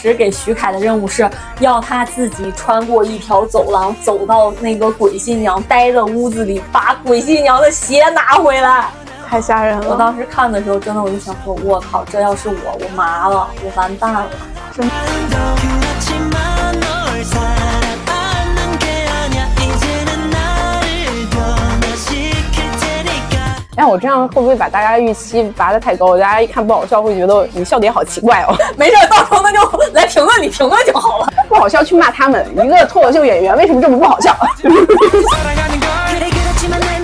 时给徐凯的任务是要他自己穿过一条走廊，走到那个鬼新娘待的屋子里，把鬼新娘的鞋拿回来。太吓人了！我当时看的时候，真的我就想说，我靠，这要是我，我麻了，我完蛋了。真的。哎，我这样会不会把大家预期拔得太高？大家一看不好笑，会觉得你笑点好奇怪哦。没事，到时候那就来评论里评论就好了。不好笑去骂他们，一个脱口秀演员为什么这么不好笑？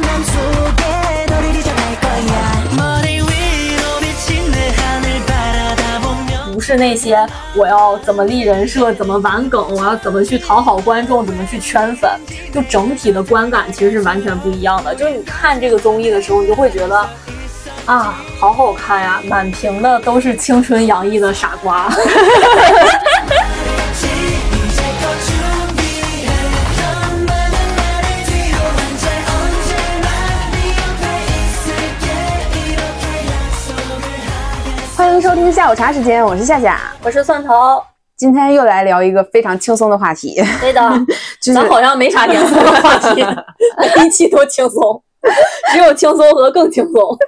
是那些我要怎么立人设，怎么玩梗，我要怎么去讨好观众，怎么去圈粉，就整体的观感其实是完全不一样的。就是你看这个综艺的时候，你就会觉得啊，好好看呀，满屏的都是青春洋溢的傻瓜。听下午茶时间，我是夏夏，我是蒜头，今天又来聊一个非常轻松的话题。对的，咱好像没啥严肃的话题，一期都轻松，只有轻松和更轻松。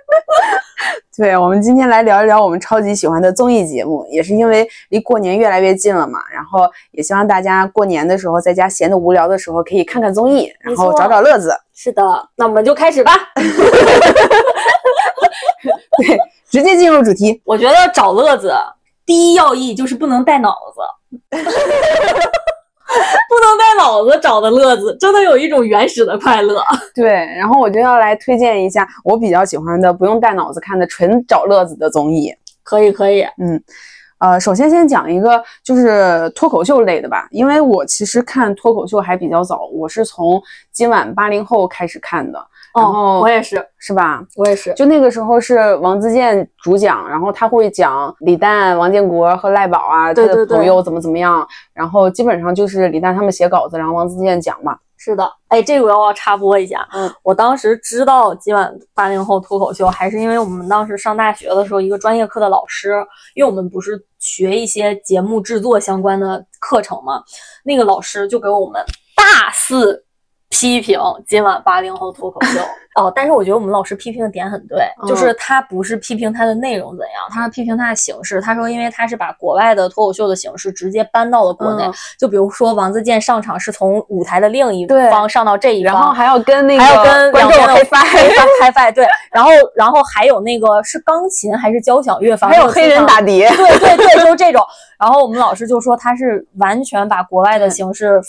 对，我们今天来聊一聊我们超级喜欢的综艺节目，也是因为离过年越来越近了嘛，然后也希望大家过年的时候在家闲的无聊的时候可以看看综艺，然后找找乐子。是的，那我们就开始吧。对。直接进入主题，我觉得找乐子第一要义就是不能带脑子，不能带脑子找的乐子，真的有一种原始的快乐。对，然后我就要来推荐一下我比较喜欢的不用带脑子看的纯找乐子的综艺。可以，可以，嗯，呃，首先先讲一个就是脱口秀类的吧，因为我其实看脱口秀还比较早，我是从今晚八零后开始看的。然后我也是，是吧？我也是。就那个时候是王自健主讲，然后他会讲李诞、王建国和赖宝啊，他的朋友怎么怎么样。然后基本上就是李诞他们写稿子，然后王自健讲嘛。是的，哎，这个我要插播一下。嗯，我当时知道今晚八零后脱口秀，还是因为我们当时上大学的时候，一个专业课的老师，因为我们不是学一些节目制作相关的课程嘛，那个老师就给我们大肆。批评今晚八零后脱口秀。哦，但是我觉得我们老师批评的点很对，就是他不是批评他的内容怎样，他是批评他的形式。他说，因为他是把国外的脱口秀的形式直接搬到了国内，就比如说王自健上场是从舞台的另一方上到这一方，然后还要跟那个还要跟观众开发。开发对，然后然后还有那个是钢琴还是交响乐，还有黑人打碟，对对对，就是这种。然后我们老师就说他是完全把国外的形式。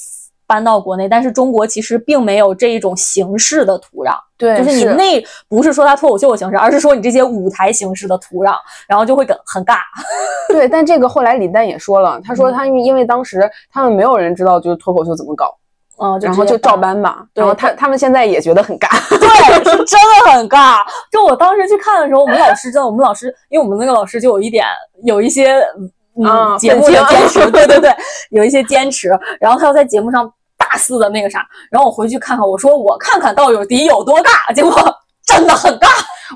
搬到国内，但是中国其实并没有这一种形式的土壤，对，就是你那不是说它脱口秀的形式，而是说你这些舞台形式的土壤，然后就会很很尬。对，但这个后来李诞也说了，他说他因为当时他们没有人知道就是脱口秀怎么搞，嗯，然后就照搬吧。然后他他们现在也觉得很尬，对，是真的很尬。就我当时去看的时候，我们老师真的，我们老师，因为我们那个老师就有一点有一些嗯节目的坚持，对对对，有一些坚持，然后他要在节目上。大肆的那个啥，然后我回去看看，我说我看看到底有多尬，结果真的很尬。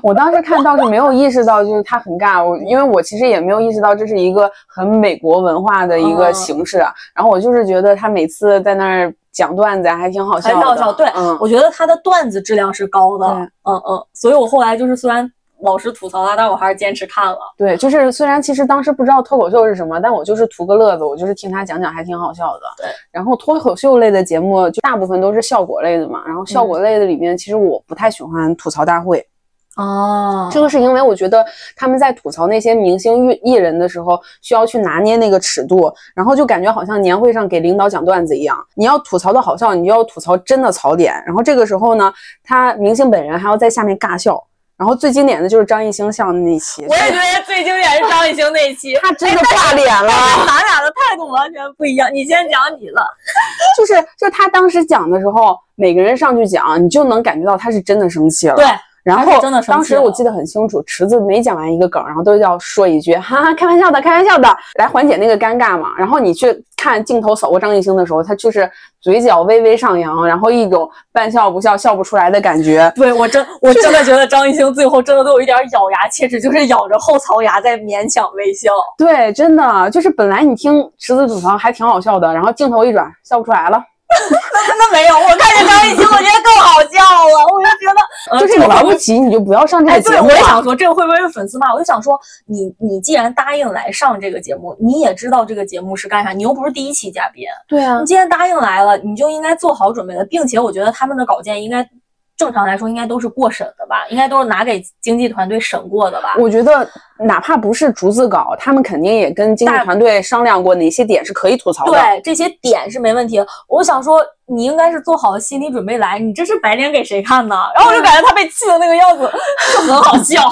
我当时看倒是没有意识到，就是他很尬，我因为我其实也没有意识到这是一个很美国文化的一个形式。然后我就是觉得他每次在那儿讲段子还挺好笑的。对，我觉得他的段子质量是高的。嗯嗯，所以我后来就是虽然。老师吐槽他，但我还是坚持看了。对，就是虽然其实当时不知道脱口秀是什么，但我就是图个乐子，我就是听他讲讲，还挺好笑的。对，然后脱口秀类的节目就大部分都是效果类的嘛。然后效果类的里面，其实我不太喜欢吐槽大会。哦，这个是因为我觉得他们在吐槽那些明星艺艺人的时候，需要去拿捏那个尺度，然后就感觉好像年会上给领导讲段子一样。你要吐槽的好笑，你就要吐槽真的槽点。然后这个时候呢，他明星本人还要在下面尬笑。然后最经典的就是张艺兴笑的那期，我也觉得最经典是张艺兴那期，他真的挂脸了。咱俩的态度完全不一样，你先讲你了。就是就他当时讲的时候，每个人上去讲，你就能感觉到他是真的生气了。对。然后当时我记得很清楚，池子每讲完一个梗，然后都要说一句哈哈，开玩笑的，开玩笑的，来缓解那个尴尬嘛。然后你去看镜头扫过张艺兴的时候，他就是嘴角微微上扬，然后一种半笑不笑、笑不出来的感觉。对我真 我真的觉得张艺兴最后真的都有一点咬牙切齿，就是咬着后槽牙在勉强微笑。对，真的就是本来你听池子吐槽还挺好笑的，然后镜头一转，笑不出来了。那真的没有，我看见张艺兴，我觉得更好笑了。我就觉得，就是你玩不起，你就不要上这个节目。我也想说，这个会不会是粉丝骂？我就想说，你你既然答应来上这个节目，你也知道这个节目是干啥，你又不是第一期嘉宾。对啊，你既然答应来了，你就应该做好准备的，并且我觉得他们的稿件应该。正常来说，应该都是过审的吧？应该都是拿给经纪团队审过的吧？我觉得，哪怕不是逐字稿，他们肯定也跟经纪团队商量过哪些点是可以吐槽的。对，这些点是没问题。我想说，你应该是做好心理准备来，你这是白脸给谁看呢？然后我就感觉他被气的那个样子就很好笑。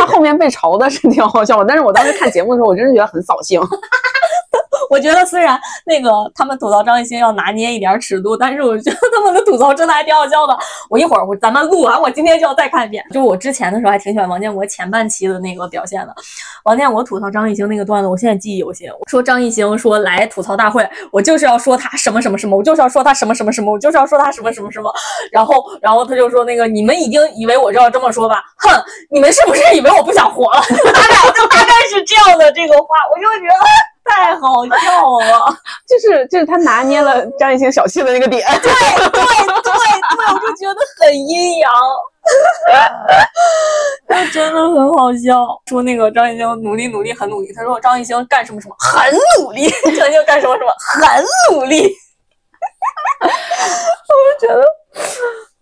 他后面被嘲的是挺好笑的，但是我当时看节目的时候，我真是觉得很扫兴。我觉得虽然那个他们吐槽张艺兴要拿捏一点尺度，但是我觉得他们的吐槽真的还挺好笑的。我一会儿我咱们录完，我今天就要再看一遍。就我之前的时候还挺喜欢王建国前半期的那个表现的。王建国吐槽张艺兴那个段子，我现在记忆犹新。说张艺兴说来吐槽大会，我就是要说他什么什么什么，我就是要说他什么什么什么，我就是要说他什么什么什么。然后然后他就说那个你们已经以为我就要这么说吧？哼，你们是不是以为我不想活了？大概就大概是这样的这个话，我就觉得。太好笑啊，就是就是他拿捏了张艺兴小气的那个点，对对对对，我就觉得很阴阳，他真的很好笑。说那个张艺兴努力努力很努力，他说张艺兴干什么什么很努力，张艺兴干什么什么很努力，我就觉得。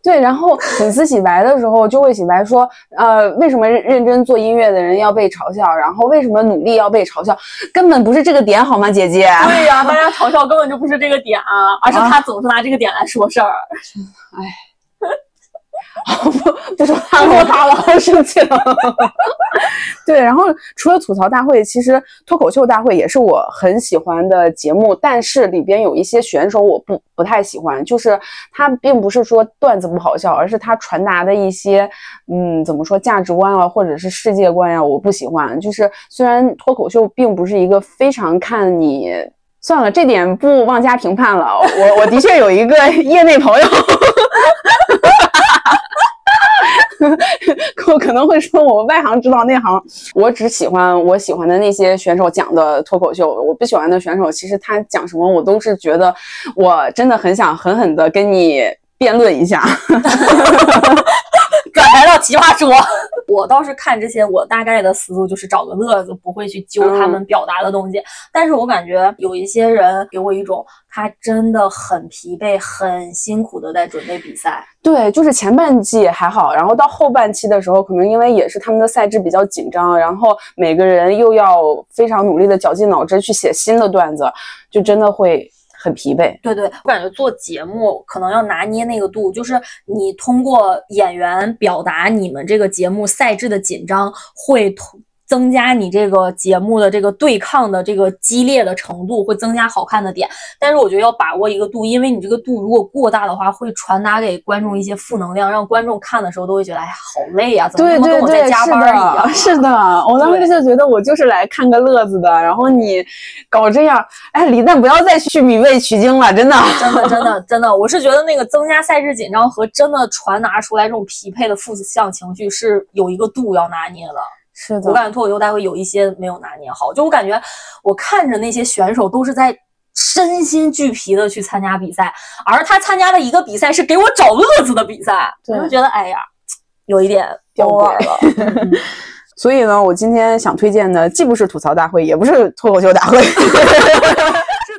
对，然后粉丝洗白的时候就会洗白说，呃，为什么认真做音乐的人要被嘲笑？然后为什么努力要被嘲笑？根本不是这个点，好吗，姐姐？对呀，大家嘲笑根本就不是这个点啊，而是他总是拿这个点来说事儿。哎。不 不说他了，他了，好生气了。对，然后除了吐槽大会，其实脱口秀大会也是我很喜欢的节目，但是里边有一些选手我不不太喜欢，就是他并不是说段子不好笑，而是他传达的一些嗯怎么说价值观啊，或者是世界观呀，我不喜欢。就是虽然脱口秀并不是一个非常看你，算了，这点不妄加评判了。我我的确有一个业内朋友。我可能会说，我外行知道内行。我只喜欢我喜欢的那些选手讲的脱口秀，我不喜欢的选手，其实他讲什么，我都是觉得，我真的很想狠狠的跟你辩论一下。转台到奇葩说，我倒是看这些，我大概的思路就是找个乐子，不会去揪他们表达的东西。但是我感觉有一些人给我一种，他真的很疲惫、很辛苦的在准备比赛。对，就是前半季还好，然后到后半期的时候，可能因为也是他们的赛制比较紧张，然后每个人又要非常努力的绞尽脑汁去写新的段子，就真的会。很疲惫，对对，我感觉做节目可能要拿捏那个度，就是你通过演员表达你们这个节目赛制的紧张，会通。增加你这个节目的这个对抗的这个激烈的程度，会增加好看的点。但是我觉得要把握一个度，因为你这个度如果过大的话，会传达给观众一些负能量，让观众看的时候都会觉得哎呀好累呀，怎么跟我在加班一样？是的，我当时就觉得我就是来看个乐子的，然后你搞这样，哎，李诞不要再去米味取经了，真的，真的，真的，真的，我是觉得那个增加赛制紧张和真的传达出来这种匹配的负向情绪是有一个度要拿捏的。是的，我感觉脱口秀大会有一些没有拿捏好，就我感觉我看着那些选手都是在身心俱疲的去参加比赛，而他参加的一个比赛是给我找乐子的比赛，我就觉得哎呀，有一点掉味了。所以呢，我今天想推荐的既不是吐槽大会，也不是脱口秀大会，是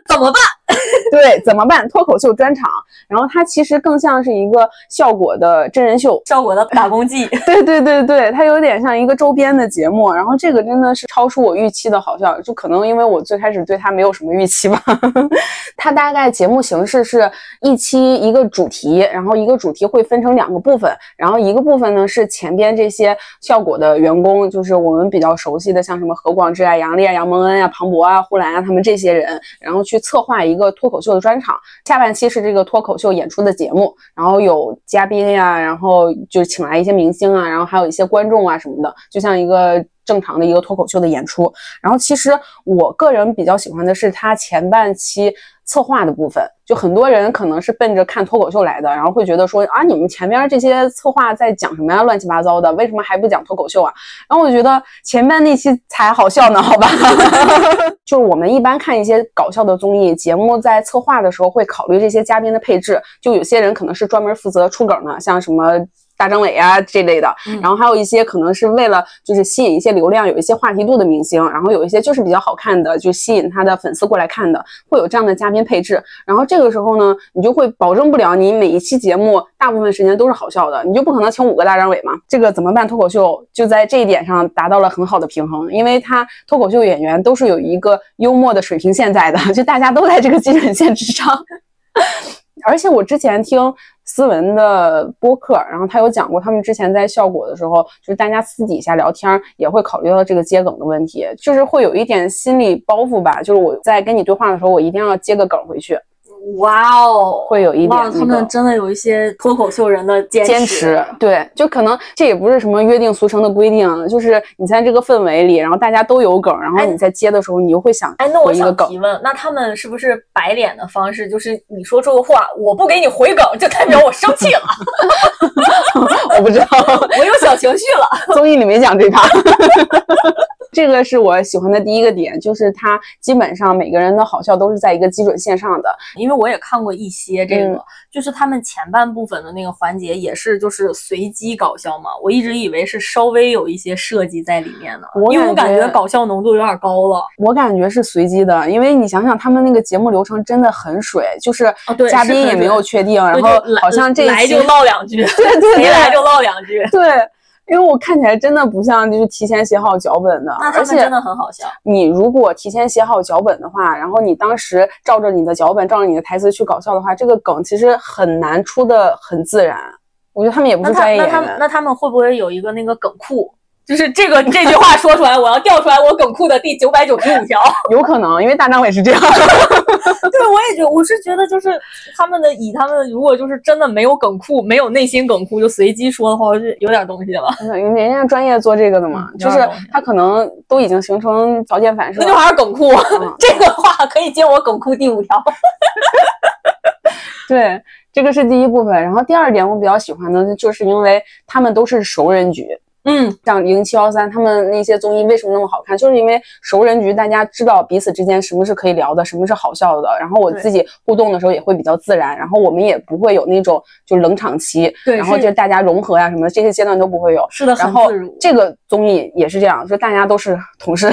怎么办？对，怎么办？脱口秀专场，然后它其实更像是一个效果的真人秀，效果的打工记。对对对对，它有点像一个周边的节目。然后这个真的是超出我预期的好笑，就可能因为我最开始对它没有什么预期吧。它大概节目形式是一期一个主题，然后一个主题会分成两个部分，然后一个部分呢是前边这些效果的员工，就是我们比较熟悉的，像什么何广智啊、杨烈、杨蒙恩啊、庞博啊、呼兰啊他们这些人，然后去策划一一个脱口秀的专场，下半期是这个脱口秀演出的节目，然后有嘉宾呀，然后就请来一些明星啊，然后还有一些观众啊什么的，就像一个正常的一个脱口秀的演出。然后其实我个人比较喜欢的是他前半期。策划的部分，就很多人可能是奔着看脱口秀来的，然后会觉得说啊，你们前面这些策划在讲什么呀，乱七八糟的，为什么还不讲脱口秀啊？然后我觉得前面那期才好笑呢，好吧？就是我们一般看一些搞笑的综艺节目，在策划的时候会考虑这些嘉宾的配置，就有些人可能是专门负责出梗的，像什么。大张伟啊这类的，然后还有一些可能是为了就是吸引一些流量，有一些话题度的明星，然后有一些就是比较好看的，就吸引他的粉丝过来看的，会有这样的嘉宾配置。然后这个时候呢，你就会保证不了你每一期节目大部分时间都是好笑的，你就不可能请五个大张伟嘛。这个怎么办？脱口秀就在这一点上达到了很好的平衡，因为他脱口秀演员都是有一个幽默的水平线在的，就大家都在这个基准线之上。而且我之前听。思文的播客，然后他有讲过，他们之前在效果的时候，就是大家私底下聊天也会考虑到这个接梗的问题，就是会有一点心理包袱吧，就是我在跟你对话的时候，我一定要接个梗回去。哇哦，会有一点，他们真的有一些脱口秀人的坚持，对，就可能这也不是什么约定俗成的规定，就是你在这个氛围里，然后大家都有梗，然后你在接的时候，你又会想，哎，那我想提问，那他们是不是摆脸的方式，就是你说这个话，我不给你回梗，就代表我生气了？我不知道，我有小情绪了。综艺里没讲这趴。这个是我喜欢的第一个点，就是它基本上每个人的好笑都是在一个基准线上的。因为我也看过一些这个，就是他们前半部分的那个环节也是就是随机搞笑嘛。我一直以为是稍微有一些设计在里面的，因为我感觉搞笑浓度有点高了。我感觉是随机的，因为你想想他们那个节目流程真的很水，就是嘉宾也没有确定，然后好像这 来就唠两句，对对，谁来就唠两句，对。因为我看起来真的不像就是提前写好脚本的，而且真的很好笑。你如果提前写好脚本的话，然后你当时照着你的脚本，照着你的台词去搞笑的话，这个梗其实很难出的很自然。我觉得他们也不是专业演员。那他们那他们会不会有一个那个梗库？就是这个这句话说出来，我要调出来我梗库的第九百九十五条。有可能，因为大张伟是这样。对，我也觉得，我是觉得就是他们的以他们如果就是真的没有梗库，没有内心梗库，就随机说的话，是有点东西了。人家专业做这个的嘛，就是他可能都已经形成条件反射。那就还是梗库，这个话可以接我梗库第五条。对，这个是第一部分。然后第二点，我比较喜欢的就是因为他们都是熟人局。嗯，像零七幺三他们那些综艺为什么那么好看？就是因为熟人局，大家知道彼此之间什么是可以聊的，什么是好笑的。然后我自己互动的时候也会比较自然，然后我们也不会有那种就冷场期。对，然后就大家融合呀什么的这些阶段都不会有。是的，然后这个综艺也是这样，就大家都是同事，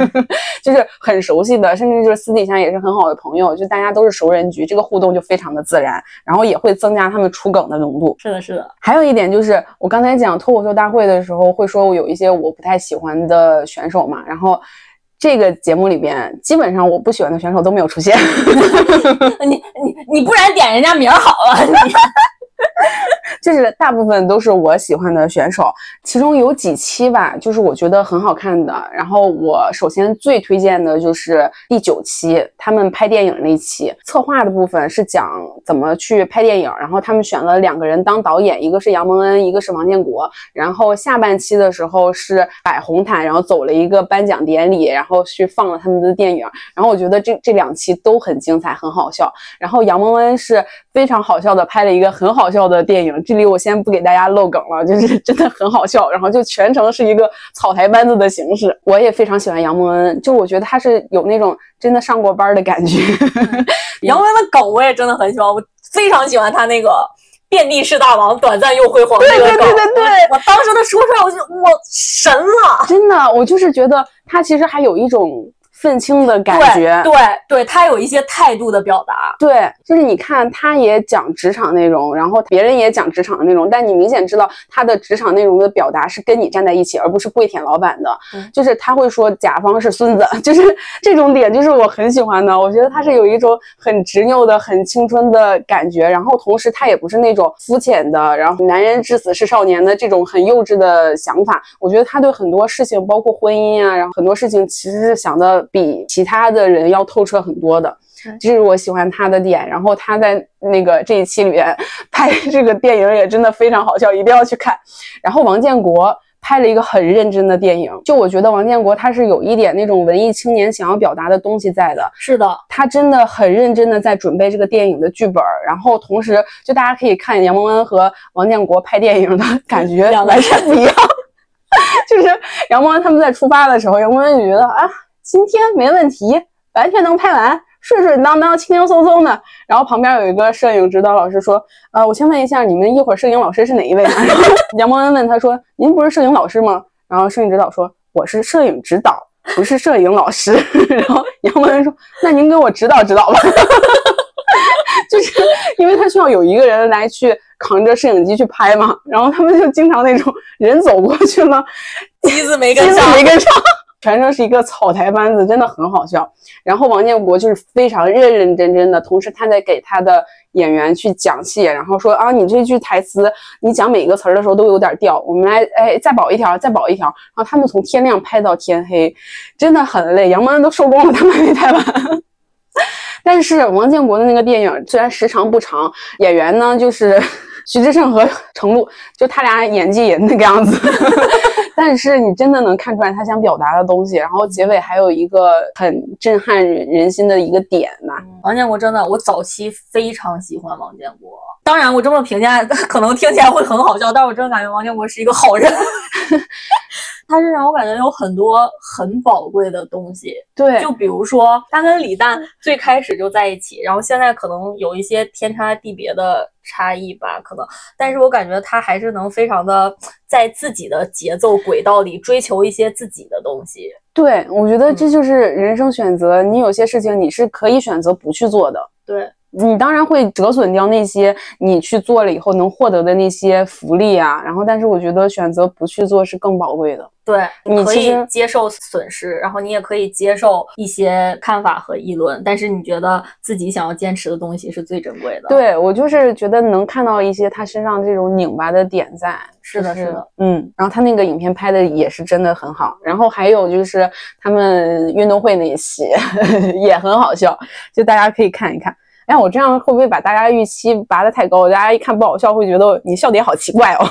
就是很熟悉的，甚至就是私底下也是很好的朋友，就大家都是熟人局，这个互动就非常的自然，然后也会增加他们出梗的浓度。是的，是的。还有一点就是我刚才讲脱口秀大会的时候。时候会说，我有一些我不太喜欢的选手嘛，然后这个节目里边，基本上我不喜欢的选手都没有出现。你你你不然点人家名好了。就是大部分都是我喜欢的选手，其中有几期吧，就是我觉得很好看的。然后我首先最推荐的就是第九期，他们拍电影那期，策划的部分是讲怎么去拍电影。然后他们选了两个人当导演，一个是杨蒙恩，一个是王建国。然后下半期的时候是摆红毯，然后走了一个颁奖典礼，然后去放了他们的电影。然后我觉得这这两期都很精彩，很好笑。然后杨蒙恩是非常好笑的，拍了一个很好笑的电影。这里我先不给大家露梗了，就是 真的很好笑，然后就全程是一个草台班子的形式。我也非常喜欢杨蒙恩，就我觉得他是有那种真的上过班的感觉。杨蒙恩的梗我也真的很喜欢，我非常喜欢他那个遍地是大王，短暂又辉煌那个梗。对对对对，我当时他说出来，我就我神了，真的，我就是觉得他其实还有一种。愤青的感觉，对对，他有一些态度的表达，对，就是你看，他也讲职场内容，然后别人也讲职场的内容，但你明显知道他的职场内容的表达是跟你站在一起，而不是跪舔老板的，就是他会说甲方是孙子，就是这种点，就是我很喜欢的。我觉得他是有一种很执拗的、很青春的感觉，然后同时他也不是那种肤浅的，然后男人至死是少年的这种很幼稚的想法。我觉得他对很多事情，包括婚姻啊，然后很多事情其实是想的。比其他的人要透彻很多的，这是我喜欢他的点。然后他在那个这一期里面拍这个电影也真的非常好笑，一定要去看。然后王建国。拍了一个很认真的电影，就我觉得王建国他是有一点那种文艺青年想要表达的东西在的。是的，他真的很认真的在准备这个电影的剧本，然后同时就大家可以看杨蒙恩和王建国拍电影的感觉完全不一样。就是杨蒙恩他们在出发的时候，杨蒙恩就觉得啊，今天没问题，完全能拍完。顺顺当当、轻轻松松的，然后旁边有一个摄影指导老师说：“呃，我先问一下，你们一会儿摄影老师是哪一位？” 杨蒙恩问他说：“您不是摄影老师吗？”然后摄影指导说：“我是摄影指导，不是摄影老师。”然后杨蒙恩说：“那您给我指导指导吧。”就是因为他需要有一个人来去扛着摄影机去拍嘛，然后他们就经常那种人走过去了，机子没跟上，没跟上。全程是一个草台班子，真的很好笑。然后王建国就是非常认认真真的，同时他在给他的演员去讲戏，然后说啊，你这句台词，你讲每一个词儿的时候都有点掉，我们来，哎，再保一条，再保一条。然后他们从天亮拍到天黑，真的很累，杨蒙恩都收工了，他们还没拍完。但是王建国的那个电影虽然时长不长，演员呢就是徐志胜和程璐，就他俩演技也那个样子。但是你真的能看出来他想表达的东西，然后结尾还有一个很震撼人心的一个点呢。王建国真的，我早期非常喜欢王建国。当然，我这么评价 可能听起来会很好笑，但我真的感觉王建国是一个好人。他身上我感觉有很多很宝贵的东西。对，就比如说他跟李诞最开始就在一起，然后现在可能有一些天差地别的。差异吧，可能，但是我感觉他还是能非常的在自己的节奏轨道里追求一些自己的东西。对，我觉得这就是人生选择，你有些事情你是可以选择不去做的。对。你当然会折损掉那些你去做了以后能获得的那些福利啊，然后但是我觉得选择不去做是更宝贵的。对，你可以接受损失，然后你也可以接受一些看法和议论，但是你觉得自己想要坚持的东西是最珍贵的。对我就是觉得能看到一些他身上这种拧巴的点在。是的，是的，嗯，然后他那个影片拍的也是真的很好，然后还有就是他们运动会那一期 也很好笑，就大家可以看一看。哎，我这样会不会把大家预期拔得太高？大家一看不好笑，会觉得你笑点好奇怪哦。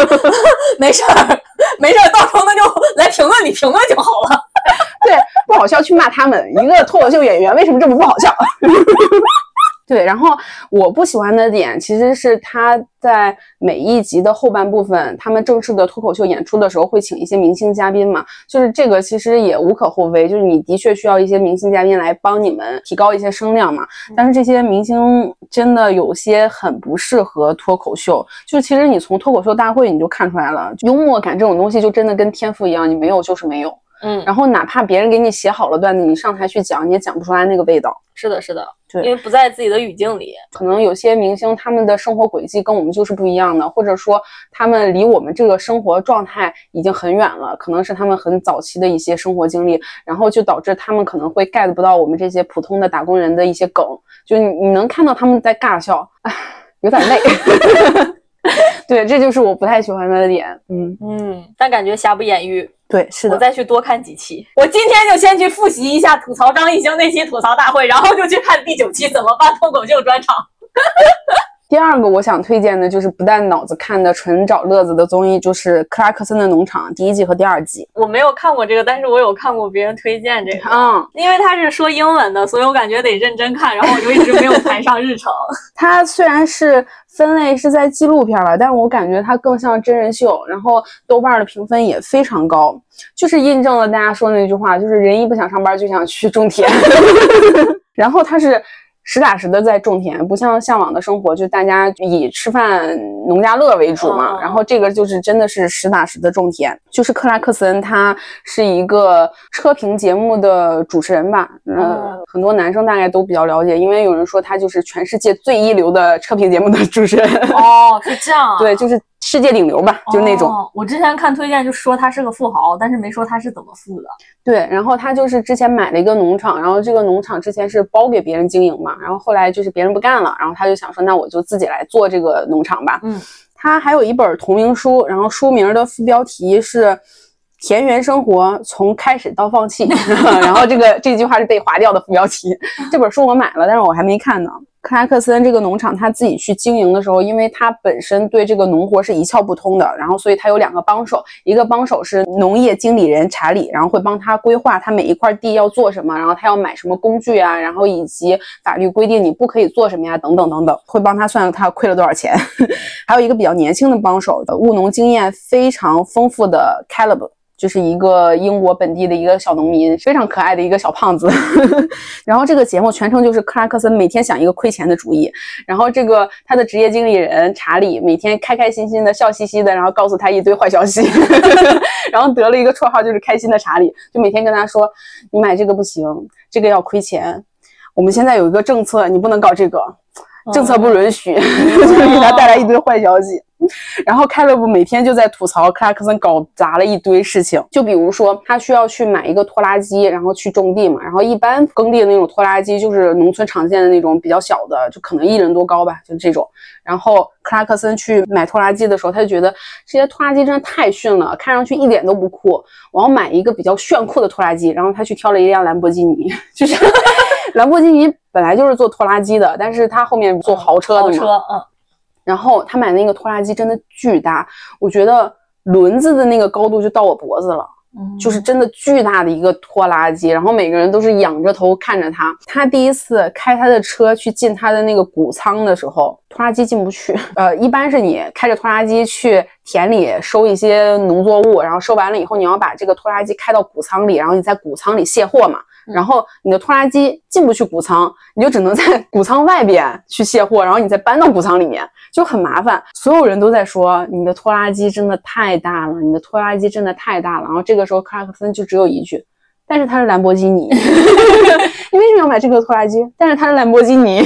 没事儿，没事儿，到时候那就来评论里评论就好了。对，不好笑去骂他们，一个脱口秀演员为什么这么不好笑？对，然后我不喜欢的点其实是他在每一集的后半部分，他们正式的脱口秀演出的时候会请一些明星嘉宾嘛，就是这个其实也无可厚非，就是你的确需要一些明星嘉宾来帮你们提高一些声量嘛。但是这些明星真的有些很不适合脱口秀，就其实你从脱口秀大会你就看出来了，幽默感这种东西就真的跟天赋一样，你没有就是没有。嗯，然后哪怕别人给你写好了段子，你上台去讲，你也讲不出来那个味道。是的，是的，对，因为不在自己的语境里。可能有些明星他们的生活轨迹跟我们就是不一样的，或者说他们离我们这个生活状态已经很远了，可能是他们很早期的一些生活经历，然后就导致他们可能会 get 不到我们这些普通的打工人的一些梗。就你你能看到他们在尬笑，唉，有点累。对，这就是我不太喜欢他的点。嗯嗯，但感觉瑕不掩瑜。对，是的。我再去多看几期。我今天就先去复习一下吐槽张艺兴那期吐槽大会，然后就去看第九期怎么办脱口秀专场。第二个我想推荐的就是不带脑子看的纯找乐子的综艺，就是《克拉克森的农场》第一季和第二季。我没有看过这个，但是我有看过别人推荐这个。嗯，因为他是说英文的，所以我感觉得认真看，然后我就一直没有排上日程。它虽然是分类是在纪录片了，但是我感觉它更像真人秀，然后豆瓣的评分也非常高，就是印证了大家说的那句话，就是人一不想上班就想去种田。然后它是。实打实的在种田，不像向往的生活，就大家以吃饭农家乐为主嘛。然后这个就是真的是实打实的种田。就是克拉克森，他是一个车评节目的主持人吧？嗯，很多男生大概都比较了解，因为有人说他就是全世界最一流的车评节目的主持人。哦，是这样。对，就是。世界顶流吧，就那种。我之前看推荐就说他是个富豪，但是没说他是怎么富的。对，然后他就是之前买了一个农场，然后这个农场之前是包给别人经营嘛，然后后来就是别人不干了，然后他就想说，那我就自己来做这个农场吧。嗯，他还有一本同名书，然后书名的副标题是。田园生活从开始到放弃，然后这个这句话是被划掉的副标题。这本书我买了，但是我还没看呢。克拉克森这个农场他自己去经营的时候，因为他本身对这个农活是一窍不通的，然后所以他有两个帮手，一个帮手是农业经理人查理，然后会帮他规划他每一块地要做什么，然后他要买什么工具啊，然后以及法律规定你不可以做什么呀，等等等等，会帮他算他亏了多少钱。还有一个比较年轻的帮手，务农经验非常丰富的 Caleb。就是一个英国本地的一个小农民，非常可爱的一个小胖子。然后这个节目全程就是克拉克森每天想一个亏钱的主意，然后这个他的职业经理人查理每天开开心心的笑嘻嘻的，然后告诉他一堆坏消息，然后得了一个绰号就是开心的查理，就每天跟他说：“你买这个不行，这个要亏钱。我们现在有一个政策，你不能搞这个，政策不允许。”就是给他带来一堆坏消息。然后凯勒布每天就在吐槽克拉克森搞砸了一堆事情，就比如说他需要去买一个拖拉机，然后去种地嘛。然后一般耕地的那种拖拉机就是农村常见的那种比较小的，就可能一人多高吧，就这种。然后克拉克森去买拖拉机的时候，他就觉得这些拖拉机真的太逊了，看上去一点都不酷。我要买一个比较炫酷的拖拉机。然后他去挑了一辆兰博基尼，就是兰博基尼本来就是做拖拉机的，但是他后面做豪车的嘛。嗯。然后他买那个拖拉机真的巨大，我觉得轮子的那个高度就到我脖子了，就是真的巨大的一个拖拉机。然后每个人都是仰着头看着他。他第一次开他的车去进他的那个谷仓的时候，拖拉机进不去。呃，一般是你开着拖拉机去田里收一些农作物，然后收完了以后，你要把这个拖拉机开到谷仓里，然后你在谷仓里卸货嘛。然后你的拖拉机进不去谷仓，你就只能在谷仓外边去卸货，然后你再搬到谷仓里面，就很麻烦。所有人都在说你的拖拉机真的太大了，你的拖拉机真的太大了。然后这个时候克拉克森就只有一句，但是它是兰博基尼，你为什么要买这个拖拉机？但是它是兰博基尼。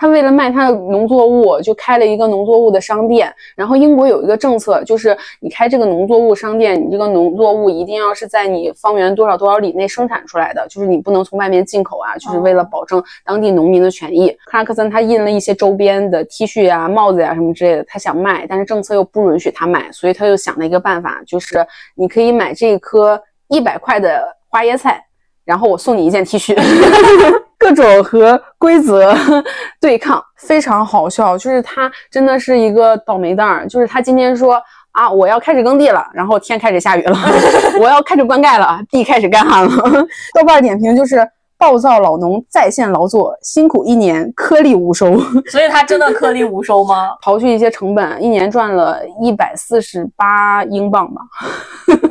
他为了卖他的农作物，就开了一个农作物的商店。然后英国有一个政策，就是你开这个农作物商店，你这个农作物一定要是在你方圆多少多少里内生产出来的，就是你不能从外面进口啊，就是为了保证当地农民的权益。克拉克森他印了一些周边的 T 恤啊、帽子呀什么之类的，他想卖，但是政策又不允许他卖，所以他就想了一个办法，就是你可以买这一颗一百块的花椰菜，然后我送你一件 T 恤。各种和规则 对抗，非常好笑。就是他真的是一个倒霉蛋儿。就是他今天说啊，我要开始耕地了，然后天开始下雨了；我要开始灌溉了，地开始干旱了。豆瓣点评就是暴躁老农在线劳作，辛苦一年颗粒无收。所以他真的颗粒无收吗？刨去一些成本，一年赚了一百四十八英镑吧。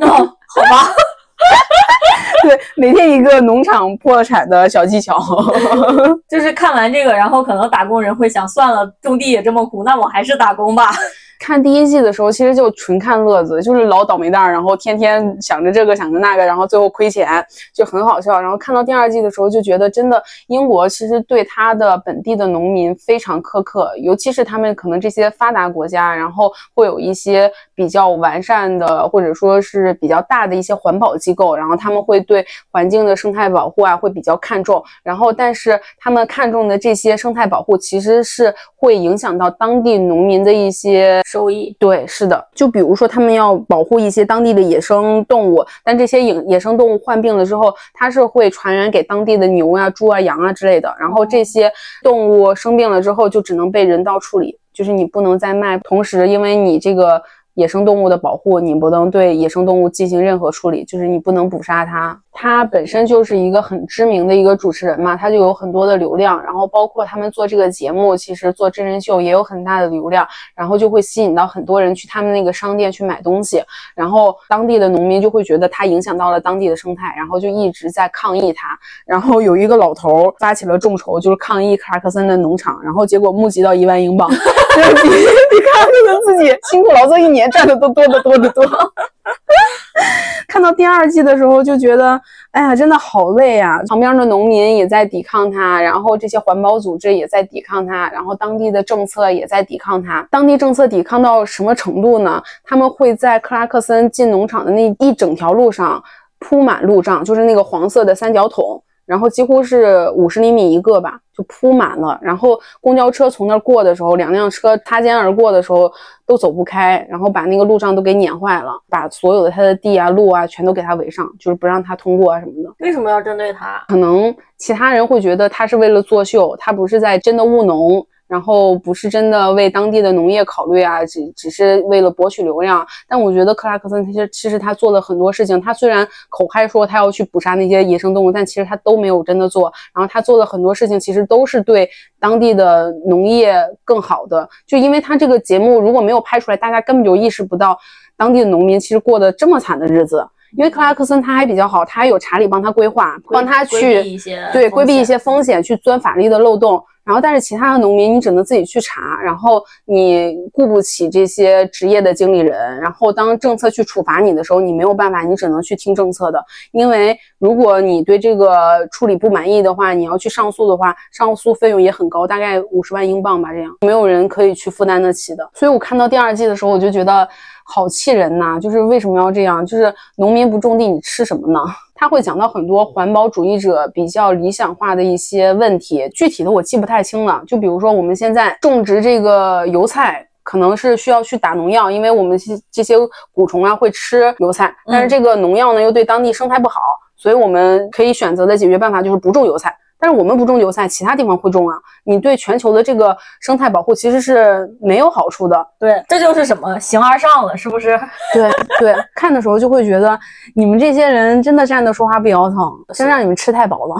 好吧。对，每天一个农场破产的小技巧，就是看完这个，然后可能打工人会想，算了，种地也这么苦，那我还是打工吧。看第一季的时候，其实就纯看乐子，就是老倒霉蛋，然后天天想着这个想着那个，然后最后亏钱，就很好笑。然后看到第二季的时候，就觉得真的英国其实对他的本地的农民非常苛刻，尤其是他们可能这些发达国家，然后会有一些比较完善的或者说是比较大的一些环保机构，然后他们会对环境的生态保护啊会比较看重。然后但是他们看重的这些生态保护，其实是会影响到当地农民的一些。收益对，是的，就比如说他们要保护一些当地的野生动物，但这些野野生动物患病了之后，它是会传染给当地的牛啊、猪啊、羊啊之类的。然后这些动物生病了之后，就只能被人道处理，就是你不能再卖。同时，因为你这个。野生动物的保护，你不能对野生动物进行任何处理，就是你不能捕杀它。它本身就是一个很知名的一个主持人嘛，他就有很多的流量。然后包括他们做这个节目，其实做真人秀也有很大的流量，然后就会吸引到很多人去他们那个商店去买东西。然后当地的农民就会觉得它影响到了当地的生态，然后就一直在抗议他。然后有一个老头发起了众筹，就是抗议克拉克森的农场，然后结果募集到一万英镑，比比克拉克森自己辛苦劳作一年。赚的都多得多得多，看到第二季的时候就觉得，哎呀，真的好累呀！旁边的农民也在抵抗他，然后这些环保组织也在抵抗他，然后当地的政策也在抵抗他。当地政策抵抗到什么程度呢？他们会在克拉克森进农场的那一整条路上铺满路障，就是那个黄色的三角桶。然后几乎是五十厘米一个吧，就铺满了。然后公交车从那儿过的时候，两辆车擦肩而过的时候都走不开，然后把那个路障都给碾坏了，把所有的他的地啊、路啊全都给他围上，就是不让他通过啊什么的。为什么要针对他？可能其他人会觉得他是为了作秀，他不是在真的务农。然后不是真的为当地的农业考虑啊，只只是为了博取流量。但我觉得克拉克森其实其实他做了很多事情。他虽然口嗨说他要去捕杀那些野生动物，但其实他都没有真的做。然后他做了很多事情，其实都是对当地的农业更好的。就因为他这个节目如果没有拍出来，大家根本就意识不到当地的农民其实过得这么惨的日子。因为克拉克森他还比较好，他还有查理帮他规划，帮他去对规避一些风险，去钻法律的漏洞。然后，但是其他的农民你只能自己去查，然后你雇不起这些职业的经理人。然后当政策去处罚你的时候，你没有办法，你只能去听政策的。因为如果你对这个处理不满意的话，你要去上诉的话，上诉费用也很高，大概五十万英镑吧，这样没有人可以去负担得起的。所以我看到第二季的时候，我就觉得。好气人呐！就是为什么要这样？就是农民不种地，你吃什么呢？他会讲到很多环保主义者比较理想化的一些问题，具体的我记不太清了。就比如说我们现在种植这个油菜，可能是需要去打农药，因为我们这这些蛊虫啊会吃油菜，但是这个农药呢又对当地生态不好，所以我们可以选择的解决办法就是不种油菜。但是我们不种油菜，其他地方会种啊。你对全球的这个生态保护其实是没有好处的。对，这就是什么形而上了，是不是？对对，看的时候就会觉得你们这些人真的站着说话不腰疼，真让你们吃太饱了，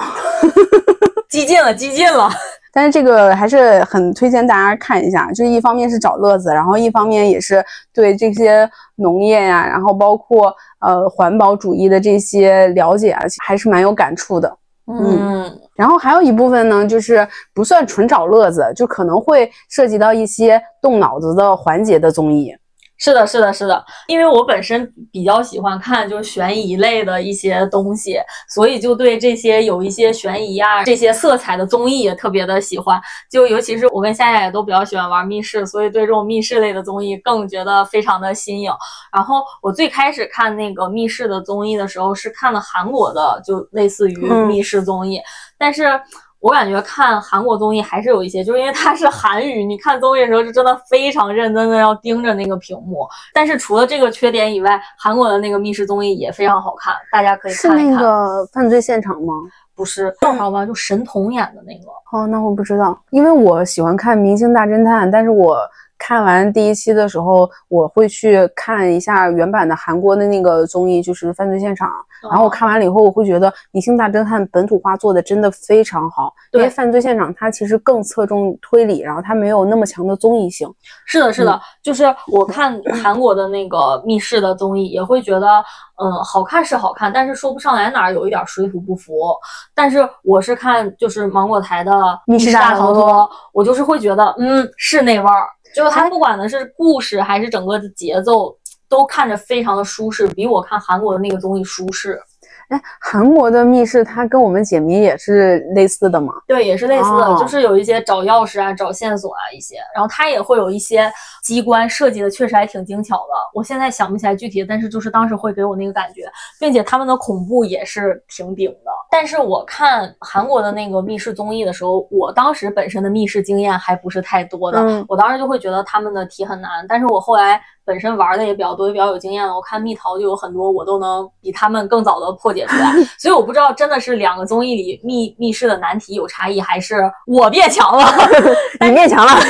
激进了，激进了。但是这个还是很推荐大家看一下，就是一方面是找乐子，然后一方面也是对这些农业呀，然后包括呃环保主义的这些了解啊，还是蛮有感触的。嗯，然后还有一部分呢，就是不算纯找乐子，就可能会涉及到一些动脑子的环节的综艺。是的，是的，是的，因为我本身比较喜欢看就是悬疑类的一些东西，所以就对这些有一些悬疑啊这些色彩的综艺也特别的喜欢。就尤其是我跟夏夏也都比较喜欢玩密室，所以对这种密室类的综艺更觉得非常的新颖。然后我最开始看那个密室的综艺的时候是看了韩国的，就类似于密室综艺，但是。我感觉看韩国综艺还是有一些，就是因为它是韩语，你看综艺的时候是真的非常认真的要盯着那个屏幕。但是除了这个缺点以外，韩国的那个密室综艺也非常好看，大家可以看一看。是那个犯罪现场吗？不是，叫啥吧？就神童演的那个。哦，那我不知道，因为我喜欢看《明星大侦探》，但是我。看完第一期的时候，我会去看一下原版的韩国的那个综艺，就是《犯罪现场》。然后我看完了以后，我会觉得《明星大侦探》本土化做的真的非常好。因为《犯罪现场》它其实更侧重推理，然后它没有那么强的综艺性。是的，是的，就是我看韩国的那个密室的综艺，也会觉得，嗯，好看是好看，但是说不上来哪儿有一点水土不服。但是我是看就是芒果台的《密室大逃脱》，我就是会觉得，嗯，是那味儿。就是他不管的是故事还是整个的节奏，都看着非常的舒适，比我看韩国的那个综艺舒适。哎，韩国的密室它跟我们解谜也是类似的吗？对，也是类似的，就是有一些找钥匙啊、找线索啊一些，然后它也会有一些机关设计的，确实还挺精巧的。我现在想不起来具体，但是就是当时会给我那个感觉，并且他们的恐怖也是挺顶的。但是我看韩国的那个密室综艺的时候，我当时本身的密室经验还不是太多的，我当时就会觉得他们的题很难。但是我后来本身玩的也比较多，也比较有经验了。我看蜜桃就有很多，我都能比他们更早的破解出来。所以我不知道真的是两个综艺里密密室的难题有差异，还是我变强了？你变强了。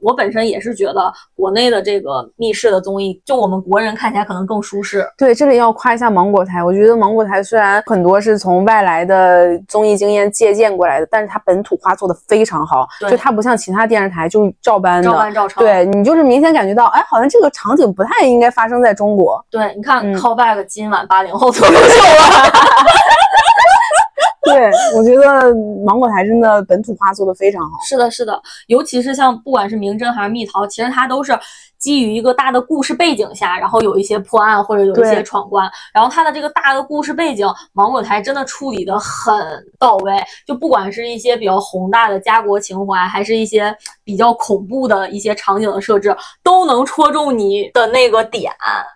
我本身也是觉得国内的这个密室的综艺，就我们国人看起来可能更舒适。对，这里要夸一下芒果台。我觉得芒果台虽然很多是从外来的综艺经验借鉴过来的，但是它本土化做的非常好。就它不像其他电视台，就照搬照搬照抄。对你就是明显感觉到，哎，好像这个场景不太应该发生在中国。对，你看，call back 今晚八零后脱口秀了。对，我觉得芒果台真的本土化做的非常好。是的，是的，尤其是像不管是明侦还是蜜桃，其实它都是基于一个大的故事背景下，然后有一些破案或者有一些闯关，然后它的这个大的故事背景，芒果台真的处理的很到位，就不管是一些比较宏大的家国情怀，还是一些比较恐怖的一些场景的设置，都能戳中你的那个点，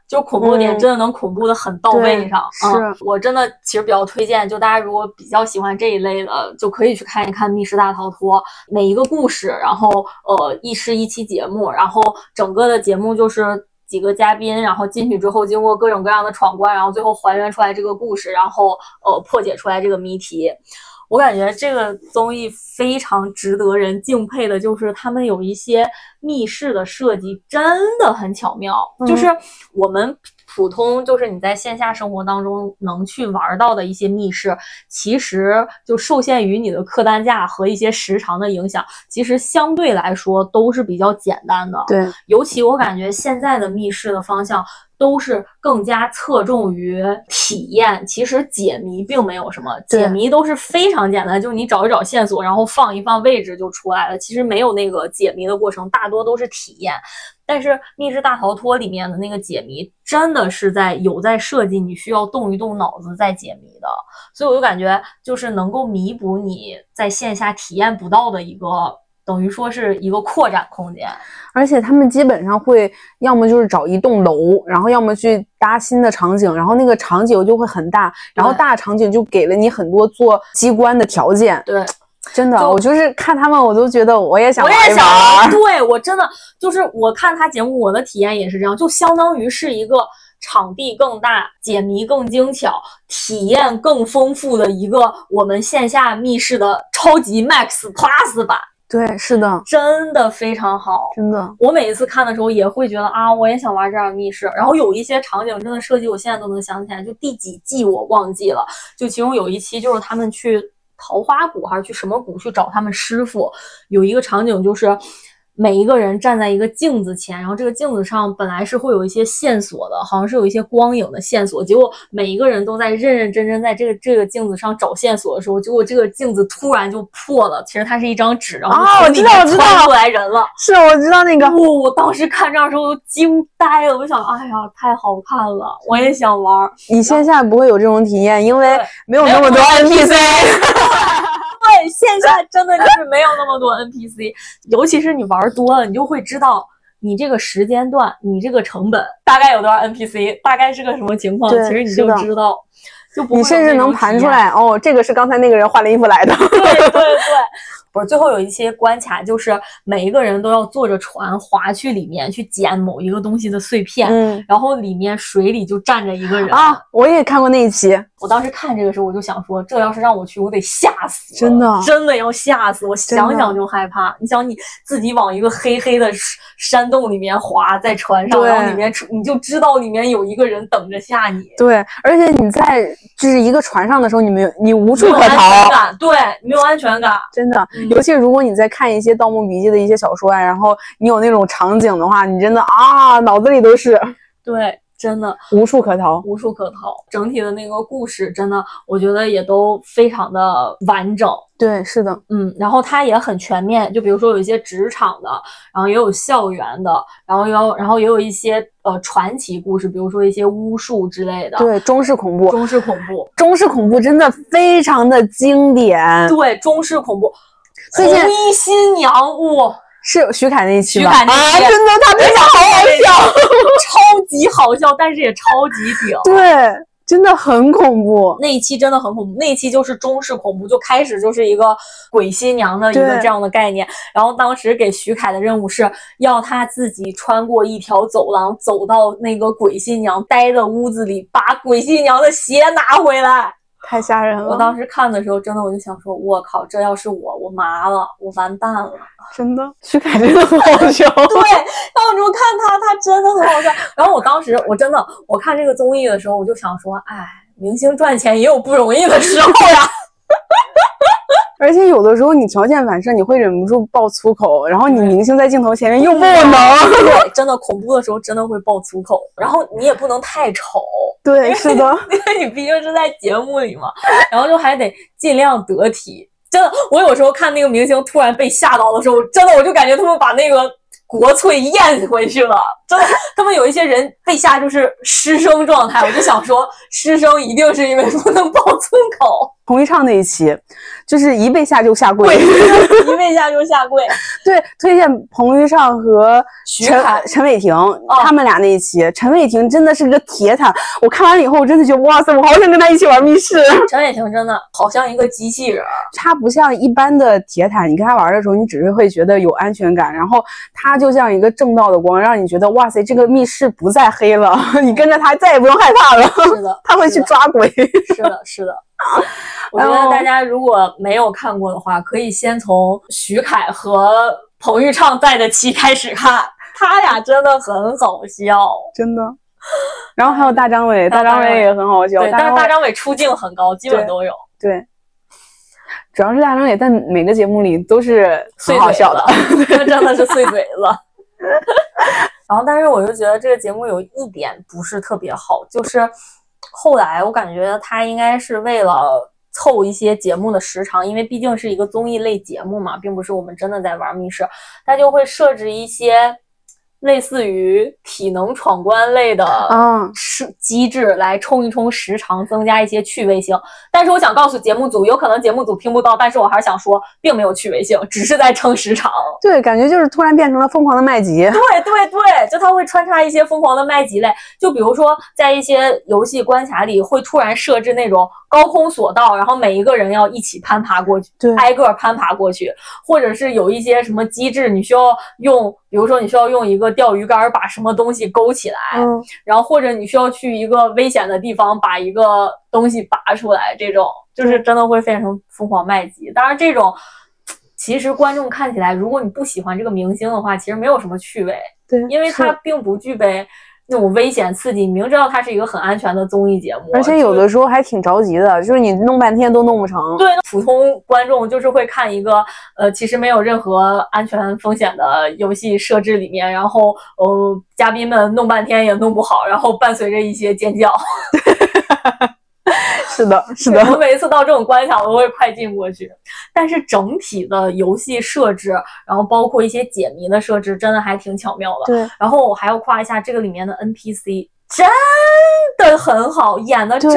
就恐怖点嗯真的能恐怖的很到位对上。是嗯，我真的其实比较推荐，就大家如果比较喜欢这一类的，就可以去看一看《密室大逃脱》每一个故事，然后呃一是一期节目，然后整个的节目就是。几个嘉宾，然后进去之后，经过各种各样的闯关，然后最后还原出来这个故事，然后呃破解出来这个谜题。我感觉这个综艺非常值得人敬佩的，就是他们有一些密室的设计真的很巧妙，嗯就是我们普通就是你在线下生活当中能去玩到的一些密室，其实就受限于你的客单价和一些时长的影响，其实相对来说都是比较简单的。对，尤其我感觉现在的密室的方向都是更加侧重于体验，其实解谜并没有什么，解谜都是非常简单，就是你找一找线索，然后放一放位置就出来了。其实没有那个解谜的过程，大多都是体验。但是《密室大逃脱》里面的那个解谜，真的是在有在设计，你需要动一动脑子在解谜的，所以我就感觉就是能够弥补你在线下体验不到的一个，等于说是一个扩展空间。而且他们基本上会要么就是找一栋楼，然后要么去搭新的场景，然后那个场景就会很大，然后大场景就给了你很多做机关的条件。对，真的，我就是看他们，我都觉得我也想我也想，玩。对我真的就是我看他节目，我的体验也是这样，就相当于是一个场地更大、解谜更精巧、体验更丰富的一个我们线下密室的超级 Max Plus 版，对，是的，真的非常好。真的，我每一次看的时候也会觉得啊，我也想玩这样的密室。然后有一些场景真的设计，我现在都能想起来，就第几季我忘记了。就其中有一期就是他们去桃花谷还是去什么谷去找他们师傅，有一个场景就是。每一个人站在一个镜子前，然后这个镜子上本来是会有一些线索的，好像是有一些光影的线索。结果每一个人都在认认真真在这个这个镜子上找线索的时候，结果这个镜子突然就破了。其实它是一张纸，然后啊我从里面知道我知道来人了。是我知道那个，哦，我当时看这样的时候都惊呆了，我想，哎呀，太好看了，我也想玩儿。你线下不会有这种体验，因为没有那么多 NPC。对，线下真的就是没有那么多 NPC，尤其是你玩多了，你就会知道你这个时间段，你这个成本大概有多少 NPC，大概是个什么情况，其实你就知道，就不会你甚至能盘出来，哦，这个是刚才那个人换了衣服来的。对对对，不是最后有一些关卡，就是每一个人都要坐着船划去里面去捡某一个东西的碎片，嗯然后里面水里就站着一个人啊，我也看过那一期，我当时看这个时候，我就想说，这要是让我去，我得吓死，真的真的要吓死我，想想就害怕。你想你自己往一个黑黑的山洞里面滑，在船上，然后里面出你就知道里面有一个人等着吓你，对，而且你在就是一个船上的时候，你没有你无处可逃，对，没有安全感。真的。嗯尤其如果你在看一些《盗墓笔记》的一些小说啊，然后你有那种场景的话，你真的啊，脑子里都是对，真的无处可逃。无处可逃。整体的那个故事，真的我觉得也都非常的完整。对，是的，嗯，然后它也很全面，就比如说有一些职场的，然后也有校园的，然后也有，然后也有一些呃传奇故事，比如说一些巫术之类的，对，中式恐怖，中式恐怖，中式恐怖真的非常的经典。对，中式恐怖，红衣新娘，哇，是徐凯那一期吧？徐凯那啊，期真的，他真的好好笑。超级好笑，但是也超级顶。对，真的很恐怖。那一期真的很恐怖，那一期就是中式恐怖，就开始就是一个鬼新娘的一个这样的概念。然后当时给徐凯的任务是要他自己穿过一条走廊，走到那个鬼新娘待的屋子里，把鬼新娘的鞋拿回来。太吓人了！我当时看的时候，真的我就想说，我靠，这要是我，我麻了，我完蛋了。真的，徐凯真的很好笑。对，当时我看他，他真的很好笑。然后我当时我真的，我看这个综艺的时候，我就想说，哎，明星赚钱也有不容易的时候呀。而且有的时候你条件反射，你会忍不住爆粗口，然后你明星在镜头前面又不能。对，真的恐怖的时候真的会爆粗口，然后你也不能太丑，对，是的，因为你毕竟是在节目里嘛，然后就还得尽量得体。真的，我有时候看那个明星突然被吓到的时候，真的我就感觉他们把那个国粹咽回去了。真的，他们有一些人被吓就是失声状态，我就想说，失声一定是因为不能爆粗口。彭昱畅那一期，就是一被吓就下跪，一被吓就下跪。对，推荐彭昱畅和陈陈伟霆他们俩那一期，陈伟霆真的是个铁坦，我看完了以后，我真的觉得哇塞，我好想跟他一起玩密室。陈伟霆真的好像一个机器人儿，他不像一般的铁坦，你跟他玩的时候，你只是会觉得有安全感，然后他就像一个正道的光，让你觉得哇塞，这个密室不再黑了，你跟着他再也不用害怕了。是的，他会去抓鬼。是的，是的。我觉得大家如果没有看过的话，可以先从徐凯和彭昱畅在的期开始看，他俩真的很好笑。真的。然后还有大张伟，大张伟也很好笑。但是大张伟出镜很高，基本都有。对，主要是大张伟在每个节目里都是碎好笑的。他真的是碎嘴子。然后，但是我就觉得这个节目有一点不是特别好，就是后来我感觉他应该是为了凑一些节目的时长，因为毕竟是一个综艺类节目嘛，并不是我们真的在玩密室，他就会设置一些类似于体能闯关类的嗯是机制来冲一冲时长，增加一些趣味性。但是我想告诉节目组，有可能节目组听不到，但是我还是想说，并没有趣味性，只是在撑时长。对，感觉就是突然变成了疯狂的麦吉。对对对，就它会穿插一些疯狂的麦吉类，就比如说在一些游戏关卡里会突然设置那种高空索道，然后每一个人要一起攀爬过去，对。挨个儿攀爬过去，或者是有一些什么机制，你需要用，比如说你需要用一个钓鱼竿儿把什么东西勾起来，嗯，然后或者你需要去一个危险的地方把一个东西拔出来，这种就是真的会变成疯狂麦吉。当然，这种其实观众看起来，如果你不喜欢这个明星的话，其实没有什么趣味，对，因为他并不具备那种危险刺激。你明知道它是一个很安全的综艺节目，而且有的时候还挺着急的，就是你弄半天都弄不成。对普通观众就是会看一个呃，其实没有任何安全风险的游戏设置里面，然后呃，嘉宾们弄半天也弄不好，然后伴随着一些尖叫。是的，是的我的，每一次到这种关卡，我都会快进过去。但是整体的游戏设置，然后包括一些解谜的设置，真的还挺巧妙的。对，然后我还要夸一下这个里面的 NPC，真的很好，演的真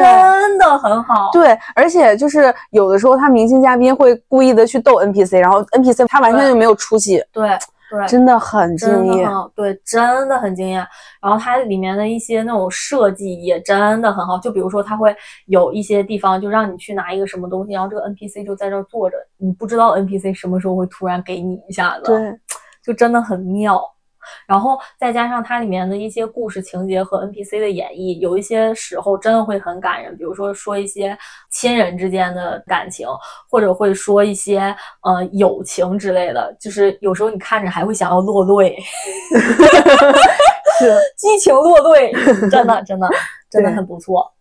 的很好。对，而且就是有的时候他明星嘉宾会故意的去逗 NPC，然后 NPC 他完全就没有出息，对对，真的很敬业很。对，真的很惊艳。然后它里面的一些那种设计也真的很好，就比如说它会有一些地方就让你去拿一个什么东西，然后这个 NPC 就在这儿坐着，你不知道 NPC 什么时候会突然给你一下子，对，就真的很妙。然后再加上它里面的一些故事情节和 NPC 的演绎，有一些时候真的会很感人，比如说说一些亲人之间的感情，或者会说一些呃友情之类的，就是有时候你看着还会想要落泪，是，激情落泪，真的 真的真的很不错。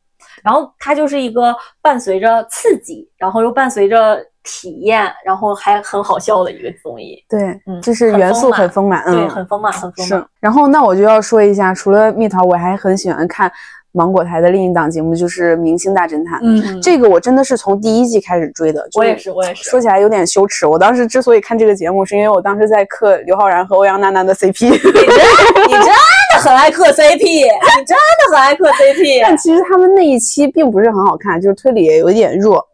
然后它就是一个伴随着刺激，然后又伴随着体验，然后还很好笑的一个综艺。对，嗯就是元素很丰满很丰满，对，嗯，很丰满，很丰满是。。然后那我就要说一下，除了蜜桃，我还很喜欢看芒果台的另一档节目，就是《明星大侦探》。嗯，这个我真的是从第一季开始追的，就我也是，我也是。说起来有点羞耻，我当时之所以看这个节目，是因为我当时在磕刘昊然和欧阳娜娜的 CP。你真，你真的很爱磕 CP，你真的很爱磕 CP。但其实他们那一期并不是很好看，就是推理也有点弱。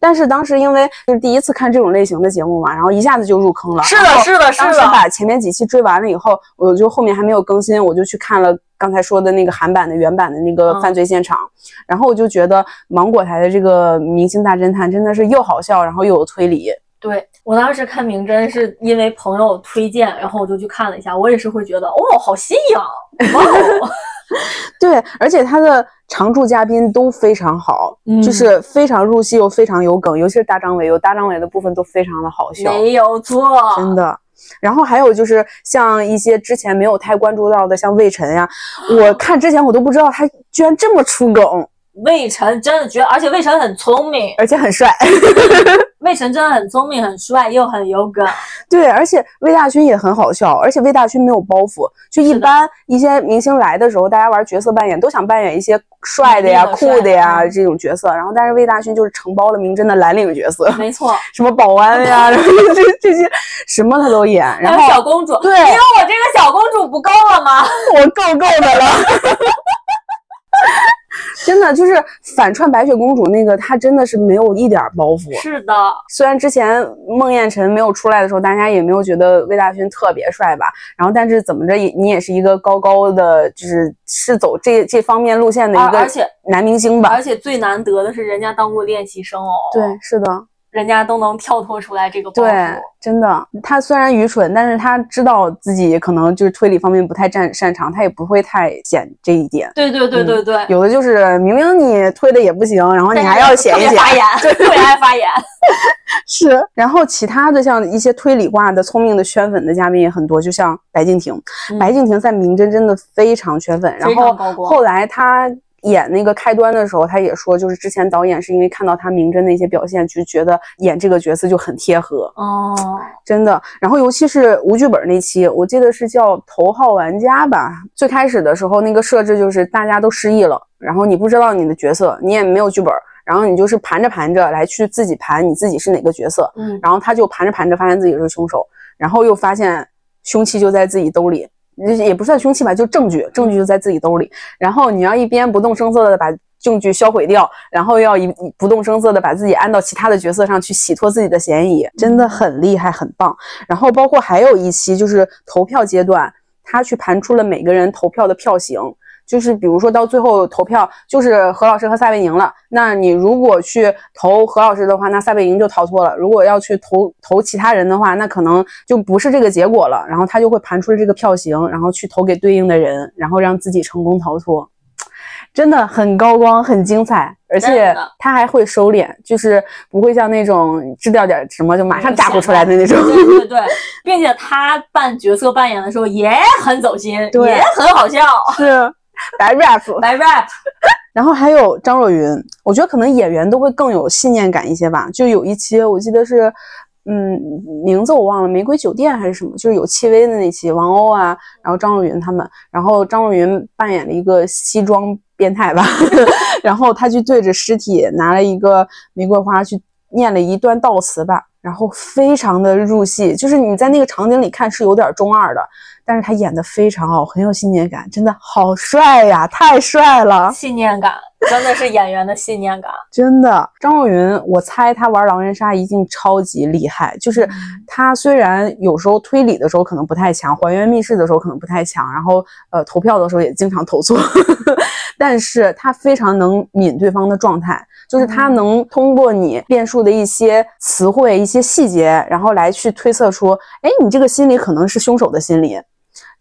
但是当时因为就是第一次看这种类型的节目嘛，然后一下子就入坑了。是的，是的是的，是当时的。把前面几期追完了以后，我就后面还没有更新，我就去看了刚才说的那个韩版的原版的那个嗯犯罪现场，然后我就觉得芒果台的这个《明星大侦探》真的是又好笑，然后又有推理。对我当时看明侦是因为朋友推荐，然后我就去看了一下，我也是会觉得哦，好新颖，哇哦，对，而且他的常驻嘉宾都非常好，嗯就是非常入戏又非常有梗，尤其是大张伟，有大张伟的部分都非常的好笑，没有错，真的。然后还有就是像一些之前没有太关注到的，像魏晨呀，我看之前我都不知道他居然这么出梗，魏晨真的觉得，而且魏晨很聪明，而且很帅。魏晨真的很聪明、很帅又很有梗。对，而且魏大勋也很好笑，而且魏大勋没有包袱。就一般一些明星来的时候，大家玩角色扮演都想扮演一些帅的呀、的酷的呀嗯这种角色，然后但是魏大勋就是承包了明侦的蓝领角色，没错，什么保安呀，然后这这些什么他都演。然后小公主，对因为我这个小公主不够了吗？我够够的了。真的就是反串白雪公主那个，她真的是没有一点包袱。是的，虽然之前孟宴臣没有出来的时候，大家也没有觉得魏大勋特别帅吧，然后但是怎么着也你也是一个高高的，就是是走这这方面路线的一个而且男明星吧。而且最难得的是，人家当过练习生哦。对，是的。人家都能跳脱出来这个包对，，真的，他虽然愚蠢，但是他知道自己可能就是推理方面不太擅擅长，他也不会太显这一点。对对对对对，有的就是明明你推的也不行，然后你还要显一显，特别发言，特别爱发言。是。然后其他的像一些推理挂的聪明的圈粉的嘉宾也很多，就像白敬亭，嗯白敬亭在明侦真的非常圈粉，然后后来他。演那个开端的时候，他也说，就是之前导演是因为看到他明侦的一些表现，就觉得演这个角色就很贴合。哦，真的。然后尤其是无剧本那期，我记得是叫头号玩家吧。最开始的时候，那个设置就是大家都失忆了，然后你不知道你的角色，你也没有剧本，然后你就是盘着盘着来去自己盘你自己是哪个角色，嗯，然后他就盘着盘着发现自己是凶手，然后又发现凶器就在自己兜里。也不算凶器吧，就证据，证据就在自己兜里。然后你要一边不动声色的把证据销毁掉，然后要一不动声色的把自己安到其他的角色上去洗脱自己的嫌疑，真的很厉害，很棒。然后包括还有一期就是投票阶段，他去盘出了每个人投票的票型。就是比如说到最后投票，就是何老师和撒贝宁了。那你如果去投何老师的话，那撒贝宁就逃脱了；如果要去投投其他人的话，那可能就不是这个结果了。然后他就会盘出这个票型，然后去投给对应的人，然后让自己成功逃脱。真的很高光，很精彩，而且他还会收敛，就是不会像那种知道点什么就马上炸呼出来的那种。对对对，并且他扮角色扮演的时候也很走心，对也很好笑，是白 rap。白 rap。然后还有张若昀，我觉得可能演员都会更有信念感一些吧。就有一期我记得是，嗯，名字我忘了，玫瑰酒店还是什么，就是有戚薇的那期，王鸥啊，然后张若昀他们，然后张若昀扮演了一个西装变态吧，然后他去对着尸体拿了一个玫瑰花去念了一段悼词吧，然后非常的入戏，就是你在那个场景里看是有点中二的，但是他演的非常好，很有信念感，真的好帅呀，太帅了。信念感真的是演员的信念感。真的，张若昀，我猜他玩狼人杀一定超级厉害。就是他虽然有时候推理的时候可能不太强，还原密室的时候可能不太强，然后呃投票的时候也经常投错，但是他非常能抿对方的状态，就是他能通过你变数的一些词汇、一些细节，然后来去推测出，哎，你这个心理可能是凶手的心理，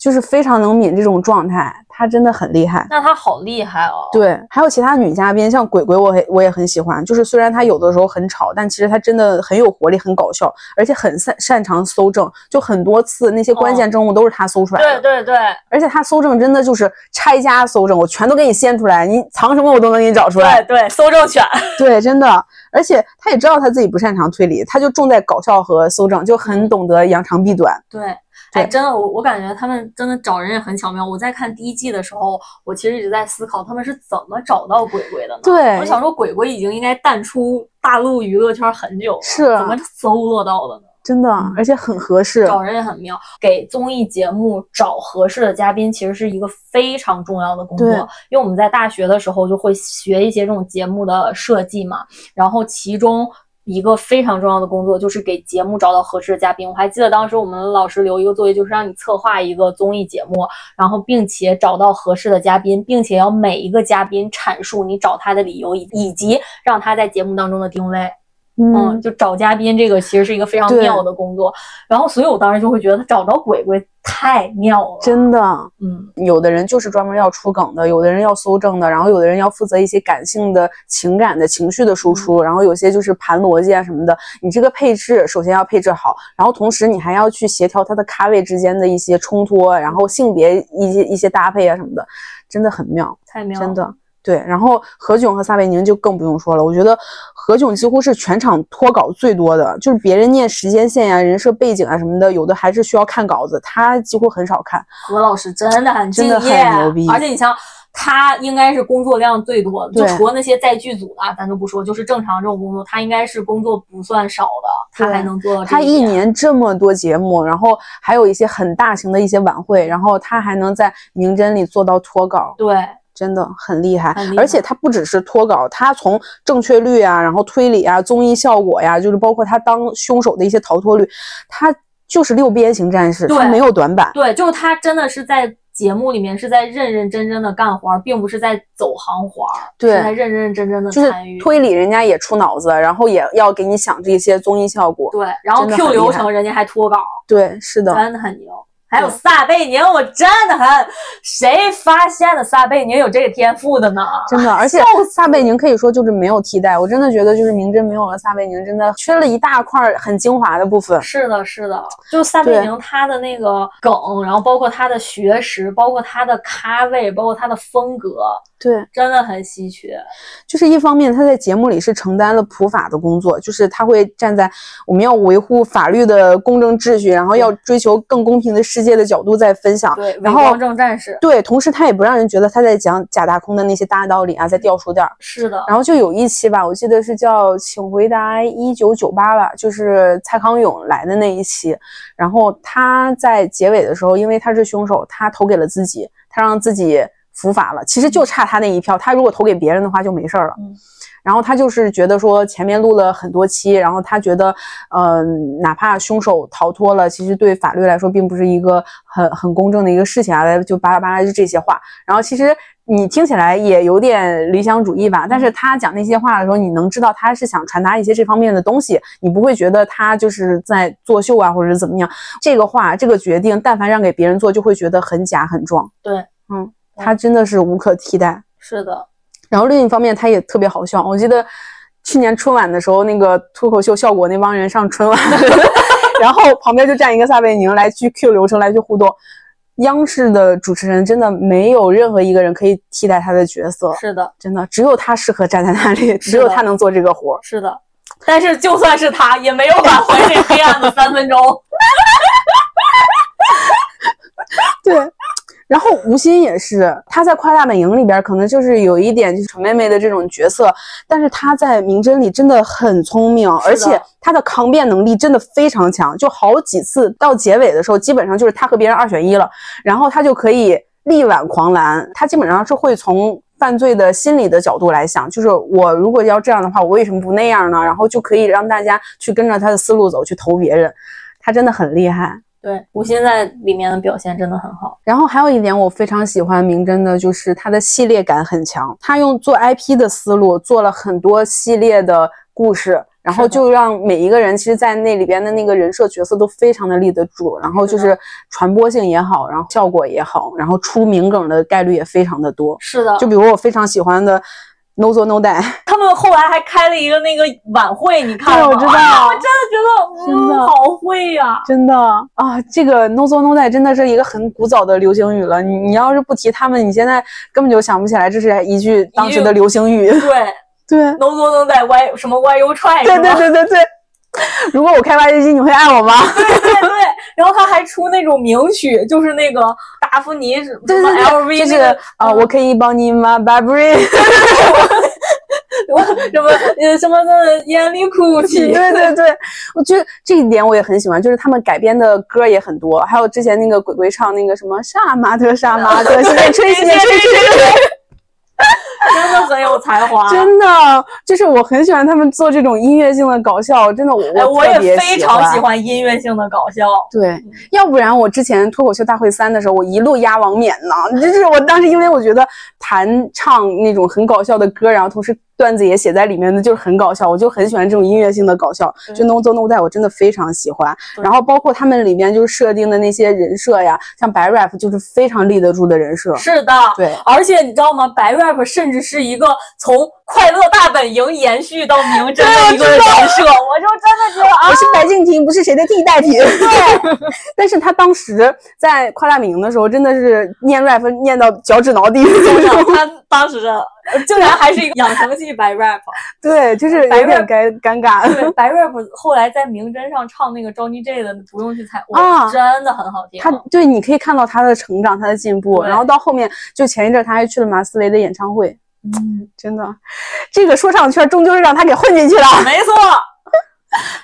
就是非常能抿这种状态，他真的很厉害。那他好厉害哦！对，还有其他女嘉宾，像鬼鬼，我也我也很喜欢。就是虽然她有的时候很吵，但其实她真的很有活力，很搞笑，而且很擅擅长搜证。就很多次那些关键证物都是她搜出来的。对对对而且她搜证真的就是拆家搜证，我全都给你掀出来，你藏什么我都能给你找出来。对对，搜证犬。对，真的。而且她也知道她自己不擅长推理，她就重在搞笑和搜证，就很懂得扬长避短。对哎，真的，我我感觉他们真的找人也很巧妙。我在看第一季的时候，我其实一直在思考他们是怎么找到鬼鬼的呢？对我想说鬼鬼已经应该淡出大陆娱乐圈很久了，是怎么搜罗到的呢？真的，而且很合适。找人也很妙，给综艺节目找合适的嘉宾，其实是一个非常重要的工作。因为我们在大学的时候就会学一些这种节目的设计嘛，然后其中一个非常重要的工作就是给节目找到合适的嘉宾。我还记得当时我们老师留一个作业，就是让你策划一个综艺节目，然后并且找到合适的嘉宾，并且要每一个嘉宾阐述你找他的理由，以以及让他在节目当中的定位。嗯，就找嘉宾这个其实是一个非常妙的工作，然后所以我当时就会觉得他找着鬼鬼太妙了，真的。嗯，有的人就是专门要出梗的，有的人要搜证的，然后有的人要负责一些感性的情感的情绪的输出，然后有些就是盘逻辑啊什么的。你这个配置首先要配置好，然后同时你还要去协调它的咖位之间的一些冲突，然后性别一些一些搭配啊什么的，真的很妙，太妙了，真的。对，然后何炅和撒贝宁就更不用说了，我觉得何炅几乎是全场脱稿最多的，就是别人念时间线呀、人设背景啊什么的，有的还是需要看稿子，他几乎很少看。何老师真的很敬真的业，很牛逼而且你像他应该是工作量最多的，就对除了那些在剧组的，咱就不说，就是正常这种工作，他应该是工作不算少的，他还能做到他一年这么多节目，然后还有一些很大型的一些晚会，然后他还能在名侦里做到脱稿，对真的很厉害。厉害而且他不只是脱稿，他从正确率啊，然后推理啊、综艺效果呀，就是包括他当凶手的一些逃脱率，他就是六边形战士，对他没有短板。对，就是他真的是在节目里面是在认认真真的干活儿，并不是在走行活儿，对是在认认真真的就是参与。推理，人家也出脑子，然后也要给你想这些综艺效果。对，然后 Q 流程人家还脱稿，对，是的，真的很牛。还有撒贝宁，我真的很，谁发现的撒贝宁有这个天赋的呢？真的，而且撒贝宁可以说就是没有替代。我真的觉得就是明侦没有了撒贝宁，真的缺了一大块儿很精华的部分。是的，是的，就撒贝宁他的那个梗，然后包括他的学识，包括他的咖位，包括他的风格，对，真的很稀缺。就是一方面他在节目里是承担了普法的工作，就是他会站在我们要维护法律的公正秩序，然后要追求更公平的世界的角度在分享。对，然后正战士，对，同时他也不让人觉得他在讲假大空的那些大道理啊，在掉书袋儿。是的，然后就有一期吧，我记得是叫《请回答一九九八》吧，就是蔡康永来的那一期。然后他在结尾的时候，因为他是凶手，他投给了自己，他让自己伏法了。其实就差他那一票，他如果投给别人的话就没事儿了。嗯然后他就是觉得说前面录了很多期，然后他觉得，嗯、哪怕凶手逃脱了，其实对法律来说并不是一个很很公正的一个事情啊，就巴拉巴拉就这些话。然后其实你听起来也有点理想主义吧，但是他讲那些话的时候，你能知道他是想传达一些这方面的东西，你不会觉得他就是在作秀啊，或者是怎么样。这个话，这个决定，但凡让给别人做，就会觉得很假很装。对，嗯，他真的是无可替代。是的，然后另一方面，他也特别好笑。我记得去年春晚的时候，那个脱口秀效果那帮人上春晚，然后旁边就站一个撒贝宁来去 Q 流程来去互动。央视的主持人真的没有任何一个人可以替代他的角色，是的，真的只有他适合站在那里，只有他能做这个活儿。是的。但是就算是他，也没有挽回这黑暗的三分钟。对，然后吴昕也是，她在《快乐大本营》里边可能就是有一点就是蠢妹妹的这种角色，但是她在《名侦》里真的很聪明，而且她的抗辩能力真的非常强，就好几次到结尾的时候，基本上就是她和别人二选一了，然后她就可以力挽狂澜，她基本上是会从。犯罪的心理的角度来想，就是我如果要这样的话，我为什么不那样呢？然后就可以让大家去跟着他的思路走，去投别人。他真的很厉害。对，吴昕在里面的表现真的很好。然后还有一点我非常喜欢明侦的，就是它的系列感很强。他用做 IP 的思路做了很多系列的故事，然后就让每一个人其实，在那里边的那个人设角色都非常的立得住，然后就是是传播性也好，然后效果也好，然后出名梗的概率也非常的多。是的，就比如我非常喜欢的 No 做 No Die，他们后来还开了一个那个晚会，你看了吗？对我知道哎呀 我真的觉得，真的嗯，好会呀、真的啊，这个 No 做 No Die 真的是一个很古早的流行语了。你你要是不提他们，你现在根本就想不起来这是一句当时的流行语。对，对。，no so no die why 什么 YU try 对对对对对。如果我开挖掘机，你会爱我吗？对对对，然后他还出那种名曲，就是那个达芙妮 LV 对，就是那个啊、嗯我可以帮你吗，Burberry？什么呃什么的眼里哭泣，对对对，我觉得这一点我也很喜欢，就是他们改编的歌也很多，还有之前那个鬼鬼唱那个什么杀马特杀马特，洗面吹洗面吹吹吹吹。真的很有才华。真的，就是我很喜欢他们做这种音乐性的搞笑，真的我哎，我也非常喜欢音乐性的搞笑。对，要不然我之前脱口秀大会三的时候，我一路压王冕呢。就是我当时因为我觉得弹唱那种很搞笑的歌，然后同时段子也写在里面的，就是很搞笑，我就很喜欢这种音乐性的搞笑。就 No 做 No Die，我真的非常喜欢。然后包括他们里面就是设定的那些人设呀，像白 rap 就是非常立得住的人设。是的，对，而且你知道吗？白 rap 甚至是一个从快乐大本营延续到明真的一个人设，我就真的觉得啊，我是白敬亭，不是谁的替代品。对，但是他当时在夸大本营的时候，真的是念 rap 念到脚趾挠地。真的，他当时竟然还是一个养成系白 rap。对，就是有点尴尴尬。对，白 rap 后来在明真上唱那个 Johnny J 的，不用去猜，哇，真的很好听。他对，你可以看到他的成长，他的进步。然后到后面，就前一阵他还去了马思唯的演唱会。嗯，真的，这个说唱圈终究是让他给混进去了。没错。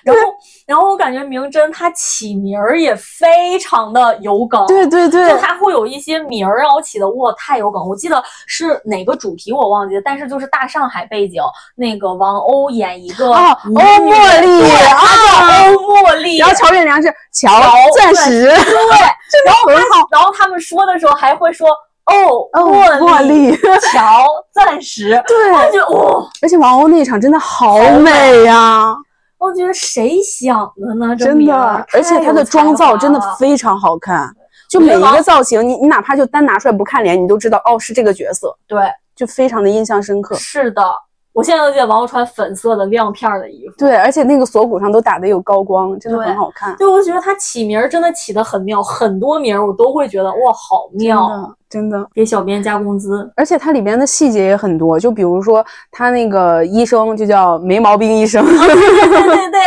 然后，然后我感觉明真他起名儿也非常的有梗。对对对，就他会有一些名儿让我起的哇太有梗。我记得是哪个主题我忘记了，但是就是大上海背景，那个王鸥演一个欧茉莉啊，欧茉莉，然后乔任梁是乔钻石，对，然后他，然后他们说的时候还会说。哦，茉莉，乔 钻石，对，我觉得哇，而且王鸥那一场真的好美呀！我觉得谁想的呢？真的，而且她的妆造真的非常好看，就每一个造型，你你哪怕就单拿出来不看脸，你都知道哦是这个角色，对，就非常的印象深刻。是的。我现在都记得王鸥穿粉色的亮片的衣服，对，而且那个锁骨上都打的有高光，真的很好看。对，我觉得她起名真的起的很妙，很多名我都会觉得哇，好妙，真的。给小编加工资，而且它里边的细节也很多，就比如说他那个医生就叫没毛病医生，对对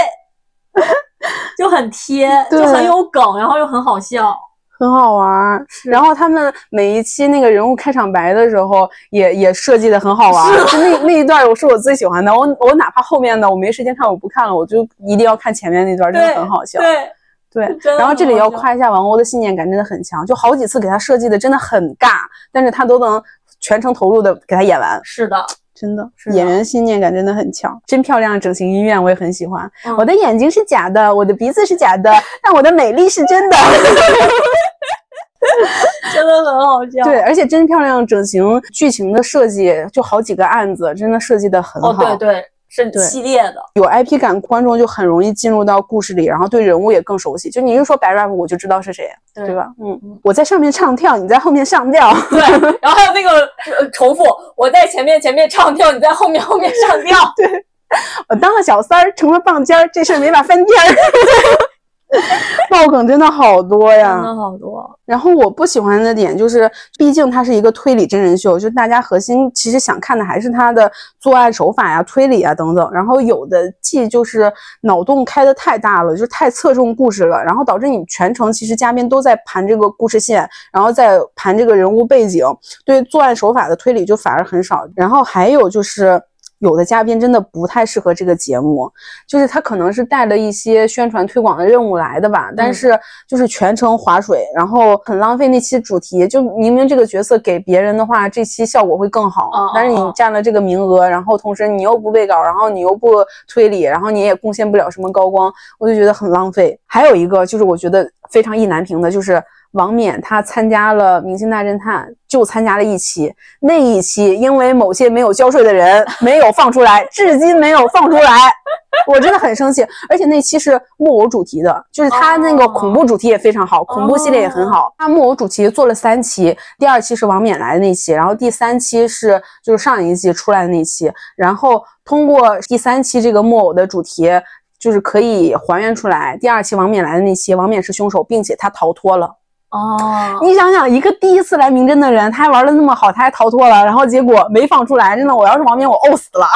就很贴，就很有梗，然后又很好笑。很好玩，然后他们每一期那个人物开场白的时候，也也设计的很好玩。就那那一段，我是我最喜欢的。我我哪怕后面的我没时间看，我不看了，我就一定要看前面那段，真的很好笑。对对，然后这里要夸一下王鸥的信念感真的很强，就好几次给他设计的真的很尬，但是他都能全程投入的给他演完。是的。真的是演员信念感真的很强，真漂亮！整形医院我也很喜欢。我的眼睛是假的，我的鼻子是假的，但我的美丽是真的，真的很好笑。对，而且真漂亮整形剧情的设计，就好几个案子，真的设计的很好。哦，对对。是系列的，有 IP 感，观众就很容易进入到故事里，然后对人物也更熟悉。就你一说白 rap，我就知道是谁，对吧？嗯，我在上面唱跳，你在后面上吊，对。然后还有那个重复，我在前面前面唱跳，你在后面后面上吊。对，我当了小三儿，成了棒尖儿，这事儿没法翻天儿。爆梗真的好多呀，真的好多。然后我不喜欢的点就是，毕竟它是一个推理真人秀，就大家核心其实想看的还是他的作案手法呀、推理啊等等。然后有的季就是脑洞开的太大了，就太侧重故事了，然后导致你全程其实嘉宾都在盘这个故事线，然后在盘这个人物背景，对作案手法的推理就反而很少。然后还有就是。有的嘉宾真的不太适合这个节目，就是他可能是带了一些宣传推广的任务来的吧，但是就是全程划水，然后很浪费那期主题。就明明这个角色给别人的话，这期效果会更好，但是你占了这个名额，然后同时你又不背稿，然后你又不推理，然后你也贡献不了什么高光，我就觉得很浪费。还有一个就是我觉得非常意难平的，就是。王冕他参加了《明星大侦探》，就参加了一期，那一期因为某些没有交税的人没有放出来，至今没有放出来，我真的很生气。而且那期是木偶主题的，就是他那个恐怖主题也非常好，恐怖系列也很好。他木偶主题做了三期，第二期是王冕来的那期，然后第三期是就是上一季出来的那期，然后通过第三期这个木偶的主题，就是可以还原出来第二期王冕来的那期，王冕是凶手，并且他逃脱了。哦，你想想，一个第一次来明侦的人，他还玩的那么好，他还逃脱了，然后结果没放出来，真的，我要是王冕，我呕死了。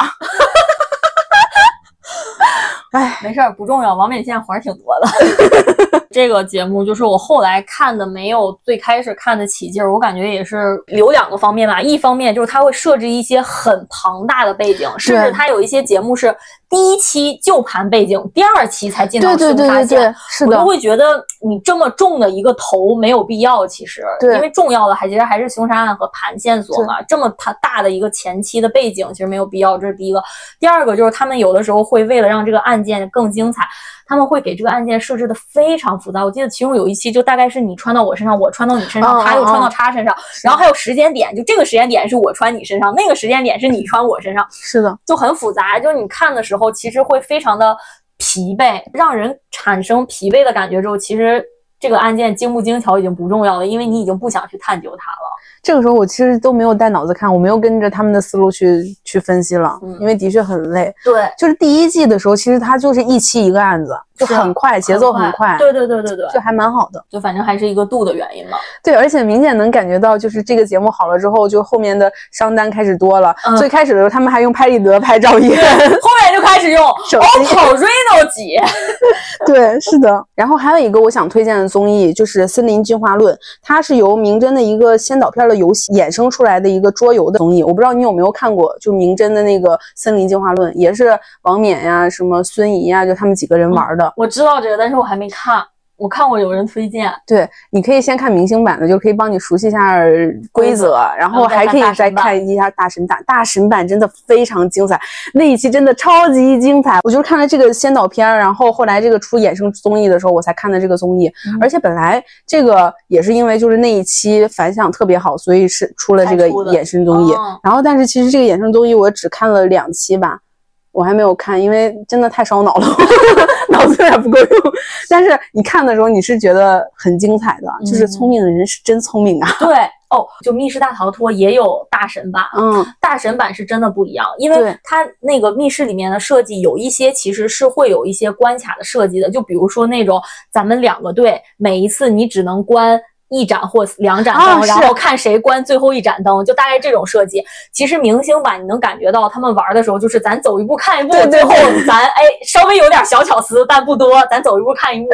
哎，没事儿，不重要。王冕现在活儿挺多的。这个节目就是我后来看的，没有最开始看的起劲儿。我感觉也是有两个方面吧，一方面就是它会设置一些很庞大的背景，甚至它有一些节目是第一期就盘背景，第二期才进到凶杀的，我就会觉得你这么重的一个头没有必要，其实，因为重要的还其实还是凶杀案和盘线索嘛。这么它大的一个前期的背景，其实没有必要。这是第一个。第二个就是他们有的时候会为了让这个案件更精彩，他们会给这个案件设置的非常复杂。我记得其中有一期就大概是你穿到我身上，我穿到你身上，他又穿到他身上，然后还有时间点，就这个时间点是我穿你身上，那个时间点是你穿我身上，是的，就很复杂。就是你看的时候，其实会非常的疲惫，让人产生疲惫的感觉之后，其实这个案件精不精巧已经不重要了，因为你已经不想去探究它了。这个时候我其实都没有带脑子看，我没有跟着他们的思路去去分析了，嗯因为的确很累。对，就是第一季的时候，其实它就是一期一个案子，就很快，节奏很快，对对对对对，就还蛮好的。就反正还是一个度的原因嘛。对，而且明显能感觉到，就是这个节目好了之后，就后面的商单开始多了。嗯最开始的时候，他们还用拍立得拍照片，后面就开始用 OPPO Reno 几，对，是的。然后还有一个我想推荐的综艺，就是《森林进化论》，它是由明侦的一个先导片的游戏衍生出来的一个桌游的综艺。我不知道你有没有看过，就明侦的那个《森林进化论》，也是王冕呀、什么孙怡呀，就他们几个人玩的。我知道这个，但是我还没看。我看过有人推荐，对，你可以先看明星版的，就可以帮你熟悉一下规则，然后还可以再看一下大神版。大神版真的非常精彩，那一期真的超级精彩。我就是看了这个先导片，然后后来这个出衍生综艺的时候，我才看的这个综艺。嗯而且本来这个也是因为就是那一期反响特别好，所以是出了这个衍生综艺。哦然后但是其实这个衍生综艺我只看了两期吧。我还没有看，因为真的太烧脑了，脑子有点不够用。但是你看的时候，你是觉得很精彩的，就是嗯聪明的人是真聪明啊。对哦，就密室大逃脱也有大神版，嗯，大神版是真的不一样，因为它那个密室里面的设计有一些其实是会有一些关卡的设计的，就比如说那种咱们两个队每一次你只能关。一盏或两盏灯，啊然后看谁关最后一盏灯，就大概这种设计。其实明星版你能感觉到他们玩的时候，就是咱走一步看一步，对对最后咱哎稍微有点小巧思，但不多，咱走一步看一步。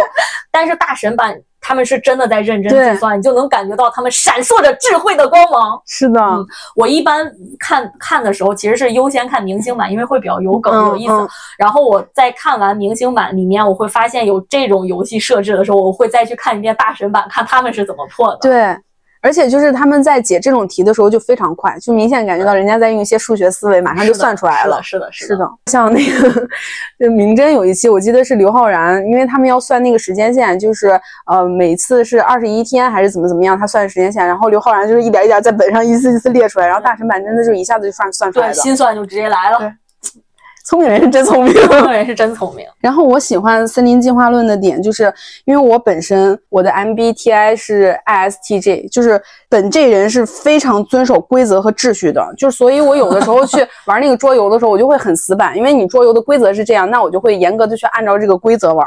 但是大神版他们是真的在认真计算，你就能感觉到他们闪烁着智慧的光芒。是的，嗯我一般看看的时候，其实是优先看明星版，因为会比较有梗、嗯有意思。嗯然后我在看完明星版里面，我会发现有这种游戏设置的时候，我会再去看一遍大神版，看他们是怎么破的。对。而且就是他们在解这种题的时候就非常快，就明显感觉到人家在用一些数学思维，马上就算出来了。是的，是的，是的，像那个就明侦有一期，我记得是刘昊然，因为他们要算那个时间线，就是呃每次是二十一天还是怎么怎么样，他算时间线，然后刘昊然就是一点一点在本上一次一次列出来，然后大神版真的就一下子就算算出来对，心算就直接来了。聪明人是真聪明。这个人是真聪明。然后我喜欢《森林进化论》的点，就是因为我本身我的 MBTI 是 ISTJ，就是本这人是非常遵守规则和秩序的，就是所以我有的时候去玩那个桌游的时候，我就会很死板，因为你桌游的规则是这样，那我就会严格的去按照这个规则玩。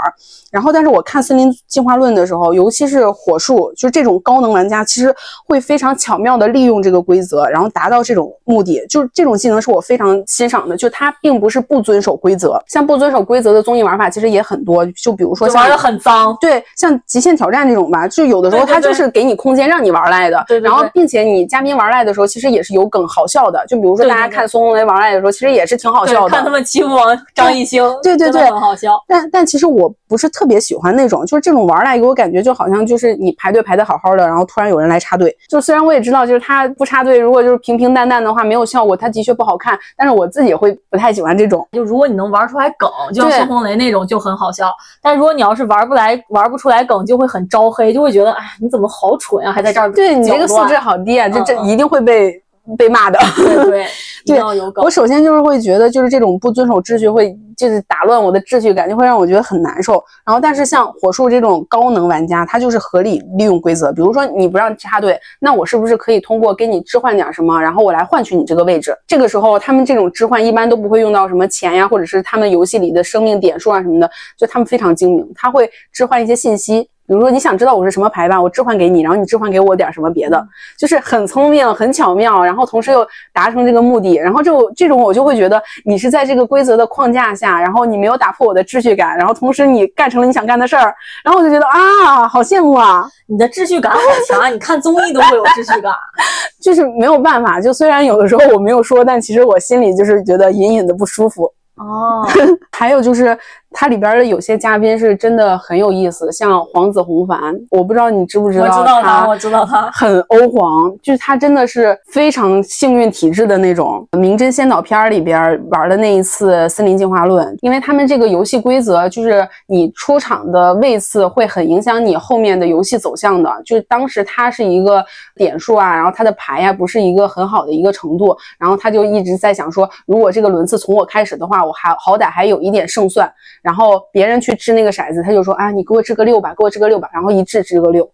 然后，但是我看《森林进化论》的时候，尤其是火树，就是这种高能玩家，其实会非常巧妙的利用这个规则，然后达到这种目的。就是这种技能是我非常欣赏的，就它并不是不遵守规则，像不遵守规则的综艺玩法其实也很多，就比如说玩的很脏，对，像极限挑战这种吧，就有的时候对对对它就是给你空间让你玩赖的，对对对然后并且你嘉宾玩赖的时候，其实也是有梗好笑的，就比如说大家看孙红雷玩赖的时候，其实也是挺好笑的。看他们欺负王张艺兴，对对对很好笑。但但其实我不是特别喜欢那种，就是这种玩赖给我感觉就好像就是你排队排的好好的，然后突然有人来插队。就虽然我也知道，就是他不插队，如果就是平平淡淡的话没有效果，他的确不好看。但是我自己会不太喜欢这种。就如果你能玩出来梗，就像对孙红雷那种就很好笑。但如果你要是玩不来、玩不出来梗，就会很招黑，就会觉得哎，你怎么好蠢啊，还在这儿对你这个素质好低啊，这这一定会被被骂的。对对，一定要有梗我。首先就是会觉得，就是这种不遵守秩序会就是打乱我的秩序感，就会让我觉得很难受。然后，但是像火树这种高能玩家，他就是合理利用规则。比如说你不让插队，那我是不是可以通过给你置换点什么，然后我来换取你这个位置？这个时候，他们这种置换一般都不会用到什么钱呀，或者是他们游戏里的生命点数啊什么的，就他们非常精明，他会置换一些信息。比如说你想知道我是什么牌吧，我置换给你，然后你置换给我点什么别的，就是很聪明、很巧妙，然后同时又达成这个目的。然后这这种我就会觉得你是在这个规则的框架下，然后你没有打破我的秩序感，然后同时你干成了你想干的事儿，然后我就觉得啊，好羡慕啊！你的秩序感好强啊！你看综艺都会有秩序感。就是没有办法，就虽然有的时候我没有说，但其实我心里就是觉得隐隐的不舒服。哦，还有就是它里边的有些嘉宾是真的很有意思，像黄子弘凡，我不知道你知不知道我道知道他，我知道他。很欧皇，就是他真的是非常幸运体质的那种。名侦先导片儿里边玩的那一次森林进化论，因为他们这个游戏规则就是你出场的位次会很影响你后面的游戏走向的。就是当时他是一个点数啊，然后他的牌呀、不是一个很好的一个程度，然后他就一直在想说，如果这个轮次从我开始的话，我还好歹还有一点胜算。然后别人去掷那个骰子，他就说啊，你给我掷个六吧，给我掷个六吧，然后一掷掷个六。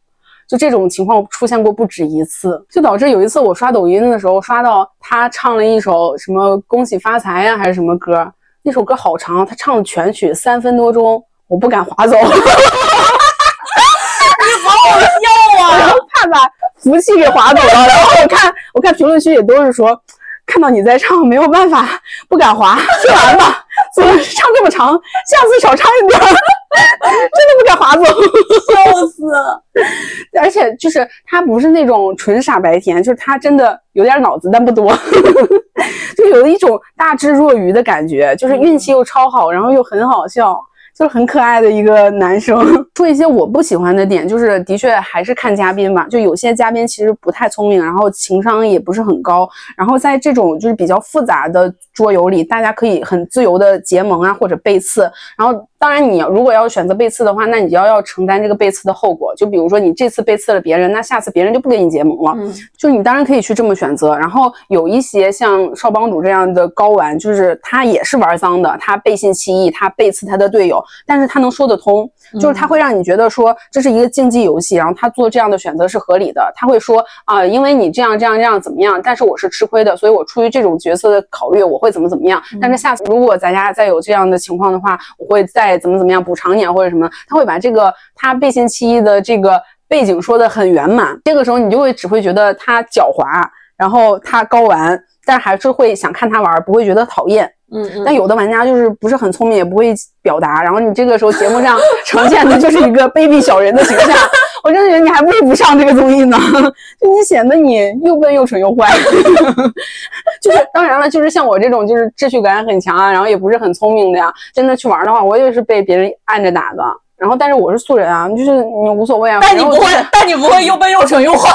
就这种情况出现过不止一次，就导致有一次我刷抖音的时候，刷到他唱了一首什么“恭喜发财”呀，还是什么歌？那首歌好长，他唱的全曲三分多钟，我不敢划走。你好好笑啊！怕把福气给划走了。然后我看，我看评论区也都是说。看到你在唱，没有办法，不敢划，听完吧。怎么唱这么长？下次少唱一点，真的不敢划走，笑死。而且就是他不是那种纯傻白甜，就是他真的有点脑子，但不多，就有一种大智若愚的感觉，就是运气又超好，然后又很好笑。就是很可爱的一个男生。说一些我不喜欢的点，就是的确还是看嘉宾吧。就有些嘉宾其实不太聪明，然后情商也不是很高。然后在这种就是比较复杂的桌游里，大家可以很自由的结盟啊，或者背刺。然后当然，你如果要选择背刺的话，那你就要要承担这个背刺的后果。就比如说你这次背刺了别人，那下次别人就不跟你结盟了。嗯，就是你当然可以去这么选择。然后有一些像少帮主这样的高玩，就是他也是玩脏的，他背信弃义，他背刺他的队友。但是他能说得通，就是他会让你觉得说这是一个竞技游戏，然后他做这样的选择是合理的。他会说啊，因为你这样这样这样怎么样，但是我是吃亏的，所以我出于这种角色的考虑，我会怎么怎么样。但是下次如果咱家再有这样的情况的话，我会再怎么怎么样补偿你啊或者什么。他会把这个他背信弃义的这个背景说的很圆满。这个时候你就会只会觉得他狡猾，然后他高玩，但还是会想看他玩，不会觉得讨厌。嗯嗯，但有的玩家就是不是很聪明，也不会表达，然后你这个时候节目上呈现的就是一个卑鄙小人的形象，我真的觉得你还不如不上这个综艺呢，就你显得你又笨又蠢又坏。就是当然了，就是像我这种就是秩序感很强啊，然后也不是很聪明的呀，真的去玩的话，我也是被别人按着打的。然后但是我是素人啊，就是你无所谓啊。但你不会，但你不会又笨又蠢又坏。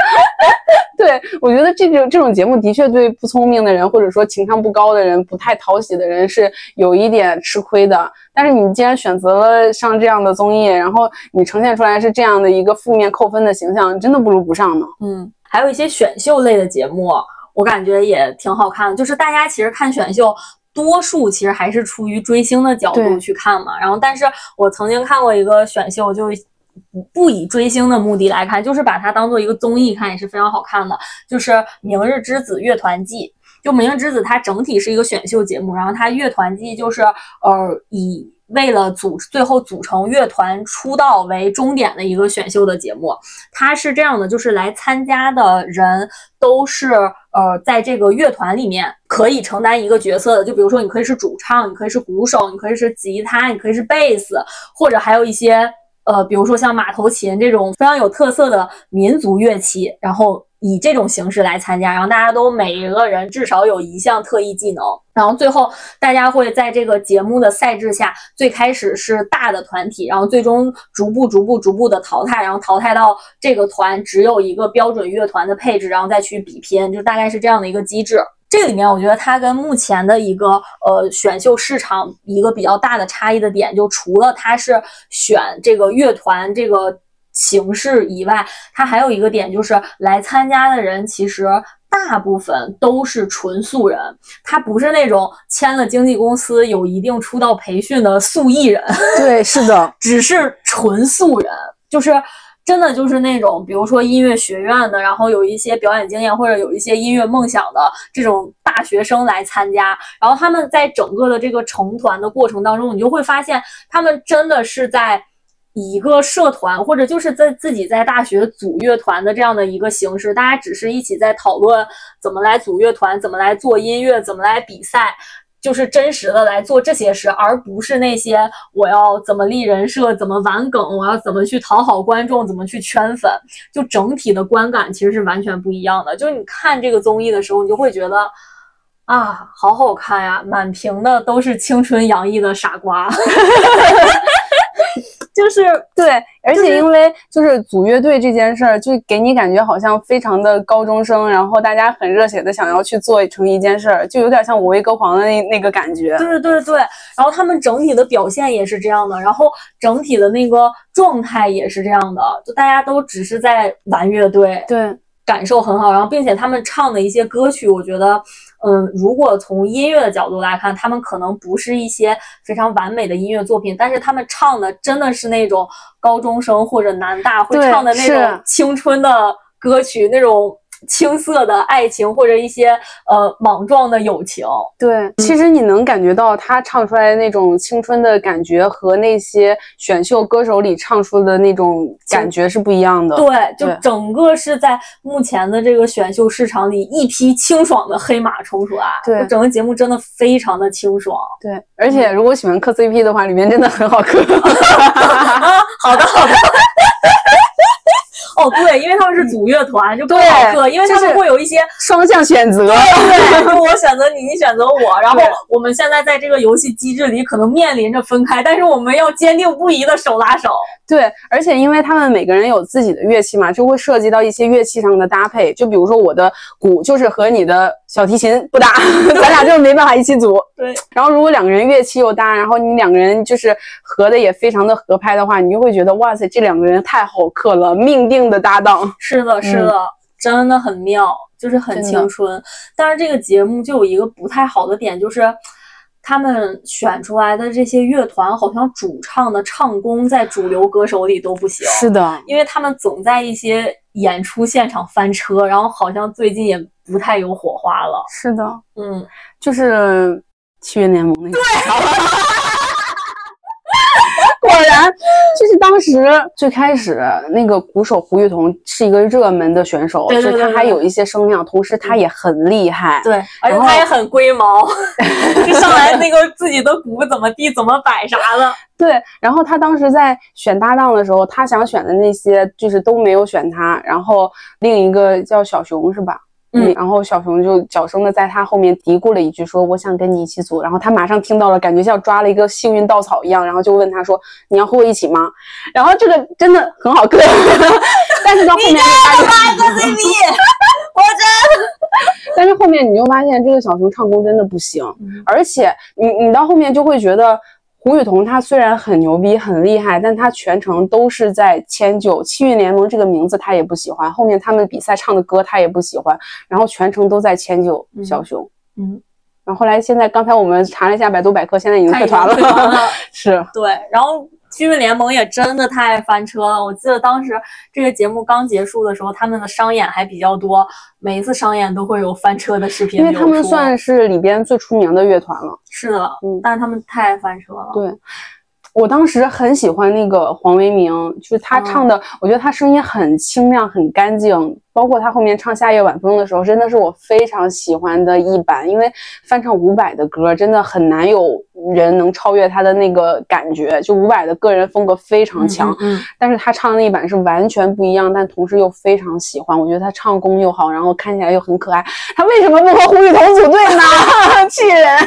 对，我觉得这种这种节目的确对不聪明的人，或者说情商不高的人，不太讨喜的人是有一点吃亏的。但是你既然选择了上这样的综艺，然后你呈现出来是这样的一个负面扣分的形象，真的不如不上呢。嗯，还有一些选秀类的节目，我感觉也挺好看的。就是大家其实看选秀，多数其实还是出于追星的角度去看嘛。然后，但是我曾经看过一个选秀，就。不不以追星的目的来看，就是把它当做一个综艺看，也是非常好看的。就是《明日之子乐团季》，就《明日之子》它整体是一个选秀节目，然后它乐团季就是呃以为了组最后组成乐团出道为终点的一个选秀的节目。它是这样的，就是来参加的人都是呃在这个乐团里面可以承担一个角色的，就比如说你可以是主唱，你可以是鼓手，你可以是吉他，你可以是贝斯，或者还有一些。呃，比如说像马头琴这种非常有特色的民族乐器，然后以这种形式来参加，然后大家都每一个人至少有一项特异技能，然后最后大家会在这个节目的赛制下，最开始是大的团体，然后最终逐步逐步逐步的淘汰，然后淘汰到这个团只有一个标准乐团的配置，然后再去比拼，就大概是这样的一个机制。这里面我觉得它跟目前的一个呃选秀市场一个比较大的差异的点，就除了它是选这个乐团这个形式以外，它还有一个点就是来参加的人其实大部分都是纯素人，他不是那种签了经纪公司有一定出道培训的素艺人。对，是的，只是纯素人，就是。真的就是那种，比如说音乐学院的，然后有一些表演经验或者有一些音乐梦想的这种大学生来参加，然后他们在整个的这个成团的过程当中，你就会发现他们真的是在一个社团或者就是在自己在大学组乐团的这样的一个形式，大家只是一起在讨论怎么来组乐团，怎么来做音乐，怎么来比赛。就是真实的来做这些事，而不是那些我要怎么立人设、怎么玩梗、我要怎么去讨好观众、怎么去圈粉。就整体的观感其实是完全不一样的。就是你看这个综艺的时候，你就会觉得啊，好好看呀，满屏的都是青春洋溢的傻瓜。就是对，而且因为就是组乐队这件事儿，就给你感觉好像非常的高中生，然后大家很热血的想要去做成一件事儿，就有点像五味歌狂的那那个感觉。对对对对，然后他们整体的表现也是这样的，然后整体的那个状态也是这样的，就大家都只是在玩乐队，对，感受很好，然后并且他们唱的一些歌曲，我觉得。嗯，如果从音乐的角度来看，他们可能不是一些非常完美的音乐作品，但是他们唱的真的是那种高中生或者南大会唱的那种青春的歌曲，那种。青涩的爱情，或者一些呃莽撞的友情，对，其实你能感觉到他唱出来的那种青春的感觉，和那些选秀歌手里唱出的那种感觉是不一样的。对，就整个是在目前的这个选秀市场里，一匹清爽的黑马冲出来。对，整个节目真的非常的清爽。对，而且如果喜欢磕 CP 的话，里面真的很好磕。好的，好的。哦，对，因为他们是组乐团，就更好磕，因为他们会有一些双向选择，对，就我选择你，你选择我，然后我们现在在这个游戏机制里可能面临着分开，但是我们要坚定不移的手拉手。对，而且因为他们每个人有自己的乐器嘛，就会涉及到一些乐器上的搭配，就比如说我的鼓就是和你的小提琴不搭，咱俩就是没办法一起组。对，然后如果两个人乐器又搭，然后你两个人就是合的也非常的合拍的话，你就会觉得哇塞，这两个人太好磕了，命定的搭档。是的，是的，真的很妙，就是很青春。但是这个节目就有一个不太好的点，就是。他们选出来的这些乐团，好像主唱的唱功在主流歌手里都不行。是的，因为他们总在一些演出现场翻车，然后好像最近也不太有火花了。是的，嗯，就是七月联盟那个。对。果然，就是当时最开始那个鼓手胡玉桐是一个热门的选手，就是他还有一些声量，同时他也很厉害，对，而且他也很龟毛，就上来那个自己的鼓怎么地怎么摆啥的。对，然后他当时在选搭档的时候，他想选的那些就是都没有选他，然后另一个叫小熊是吧？嗯，然后小熊就小声的在他后面嘀咕了一句，说：“我想跟你一起组。”然后他马上听到了，感觉像抓了一个幸运稻草一样，然后就问他说：“你要和我一起吗？”然后这个真的很好磕，但是到后面就发现，我真，但是后面你就发现这个小熊唱功真的不行，而且你你到后面就会觉得。胡雨桐他虽然很牛逼很厉害，但他全程都是在迁就气运联盟这个名字，他也不喜欢。后面他们比赛唱的歌他也不喜欢，然后全程都在迁就小熊。嗯，然后后来现在刚才我们查了一下百度百科，现在已经退团了。是，对，然后。趣味联盟也真的太翻车了！我记得当时这个节目刚结束的时候，他们的商演还比较多，每一次商演都会有翻车的视频。因为他们算是里边最出名的乐团了。是的，嗯，但是他们太翻车了。对。我当时很喜欢那个黄维明，就是他唱的，我觉得他声音很清亮、很干净。包括他后面唱《夏夜晚风》的时候，真的是我非常喜欢的一版。因为翻唱伍佰的歌，真的很难有人能超越他的那个感觉。就伍佰的个人风格非常强，嗯，但是他唱的那一版是完全不一样，但同时又非常喜欢。我觉得他唱功又好，然后看起来又很可爱。他为什么不和胡雨桐组队呢？气人！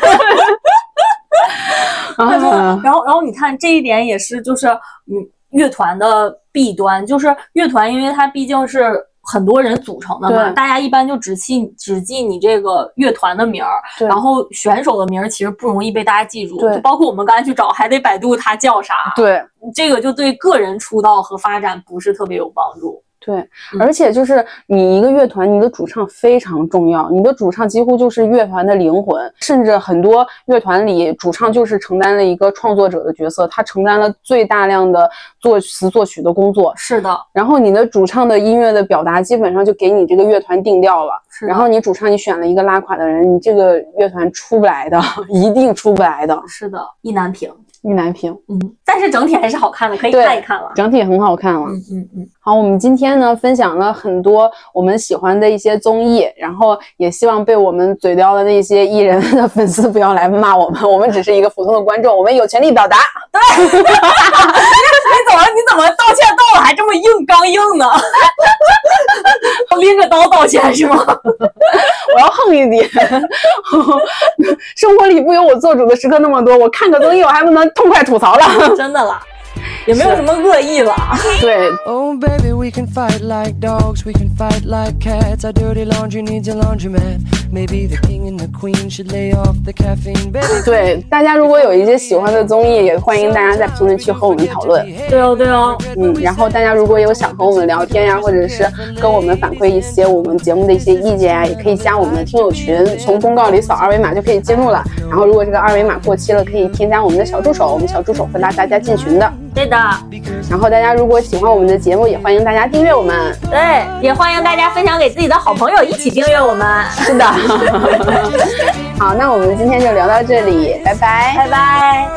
然后，然后，然后你看这一点也是，就是嗯，乐团的弊端，就是乐团，因为它毕竟是很多人组成的嘛，大家一般就只记只记你这个乐团的名儿，然后选手的名儿其实不容易被大家记住，就包括我们刚才去找，还得百度他叫啥，对，这个就对个人出道和发展不是特别有帮助。对，而且就是你一个乐团，你的主唱非常重要，你的主唱几乎就是乐团的灵魂，甚至很多乐团里主唱就是承担了一个创作者的角色，他承担了最大量的作词作曲的工作。是的，然后你的主唱的音乐的表达基本上就给你这个乐团定调了。是然后你主唱你选了一个拉垮的人，你这个乐团出不来的，一定出不来的。是的，意难平。意难平，嗯，但是整体还是好看的，可以看一看了。整体很好看了，嗯嗯嗯。好，我们今天呢分享了很多我们喜欢的一些综艺，然后也希望被我们嘴刁的那些艺人的粉丝不要来骂我们，我们只是一个普通的观众，我们有权利表达。对，你怎么你怎么道歉道的还这么硬刚硬呢？拎着刀道歉是吗？我要横一点。生活里不由我做主的时刻那么多，我看个综艺我还不能痛快吐槽了？真的啦。也没有什么恶意了。对。Oh, baby, we can fight like dogs, we can fight like cats. Our dirty laundry needs a laundromat. Maybe the king and the queen should lay off the caffeine. Baby, 对，大家如果有一些喜欢的综艺，也欢迎大家在评论区和我们讨论。对哦，对哦，嗯，然后大家如果有想和我们聊天呀，或者是跟我们反馈一些我们节目的一些意见呀，也可以加我们的听友群，从公告里扫二维码就可以进入了。然后如果这个二维码过期了，可以添加我们的小助手，我们小助手会拉大家进群的。对的，然后大家如果喜欢我们的节目，也欢迎大家订阅我们。对，也欢迎大家分享给自己的好朋友，一起订阅我们。是的，好，那我们今天就聊到这里，拜拜，拜拜。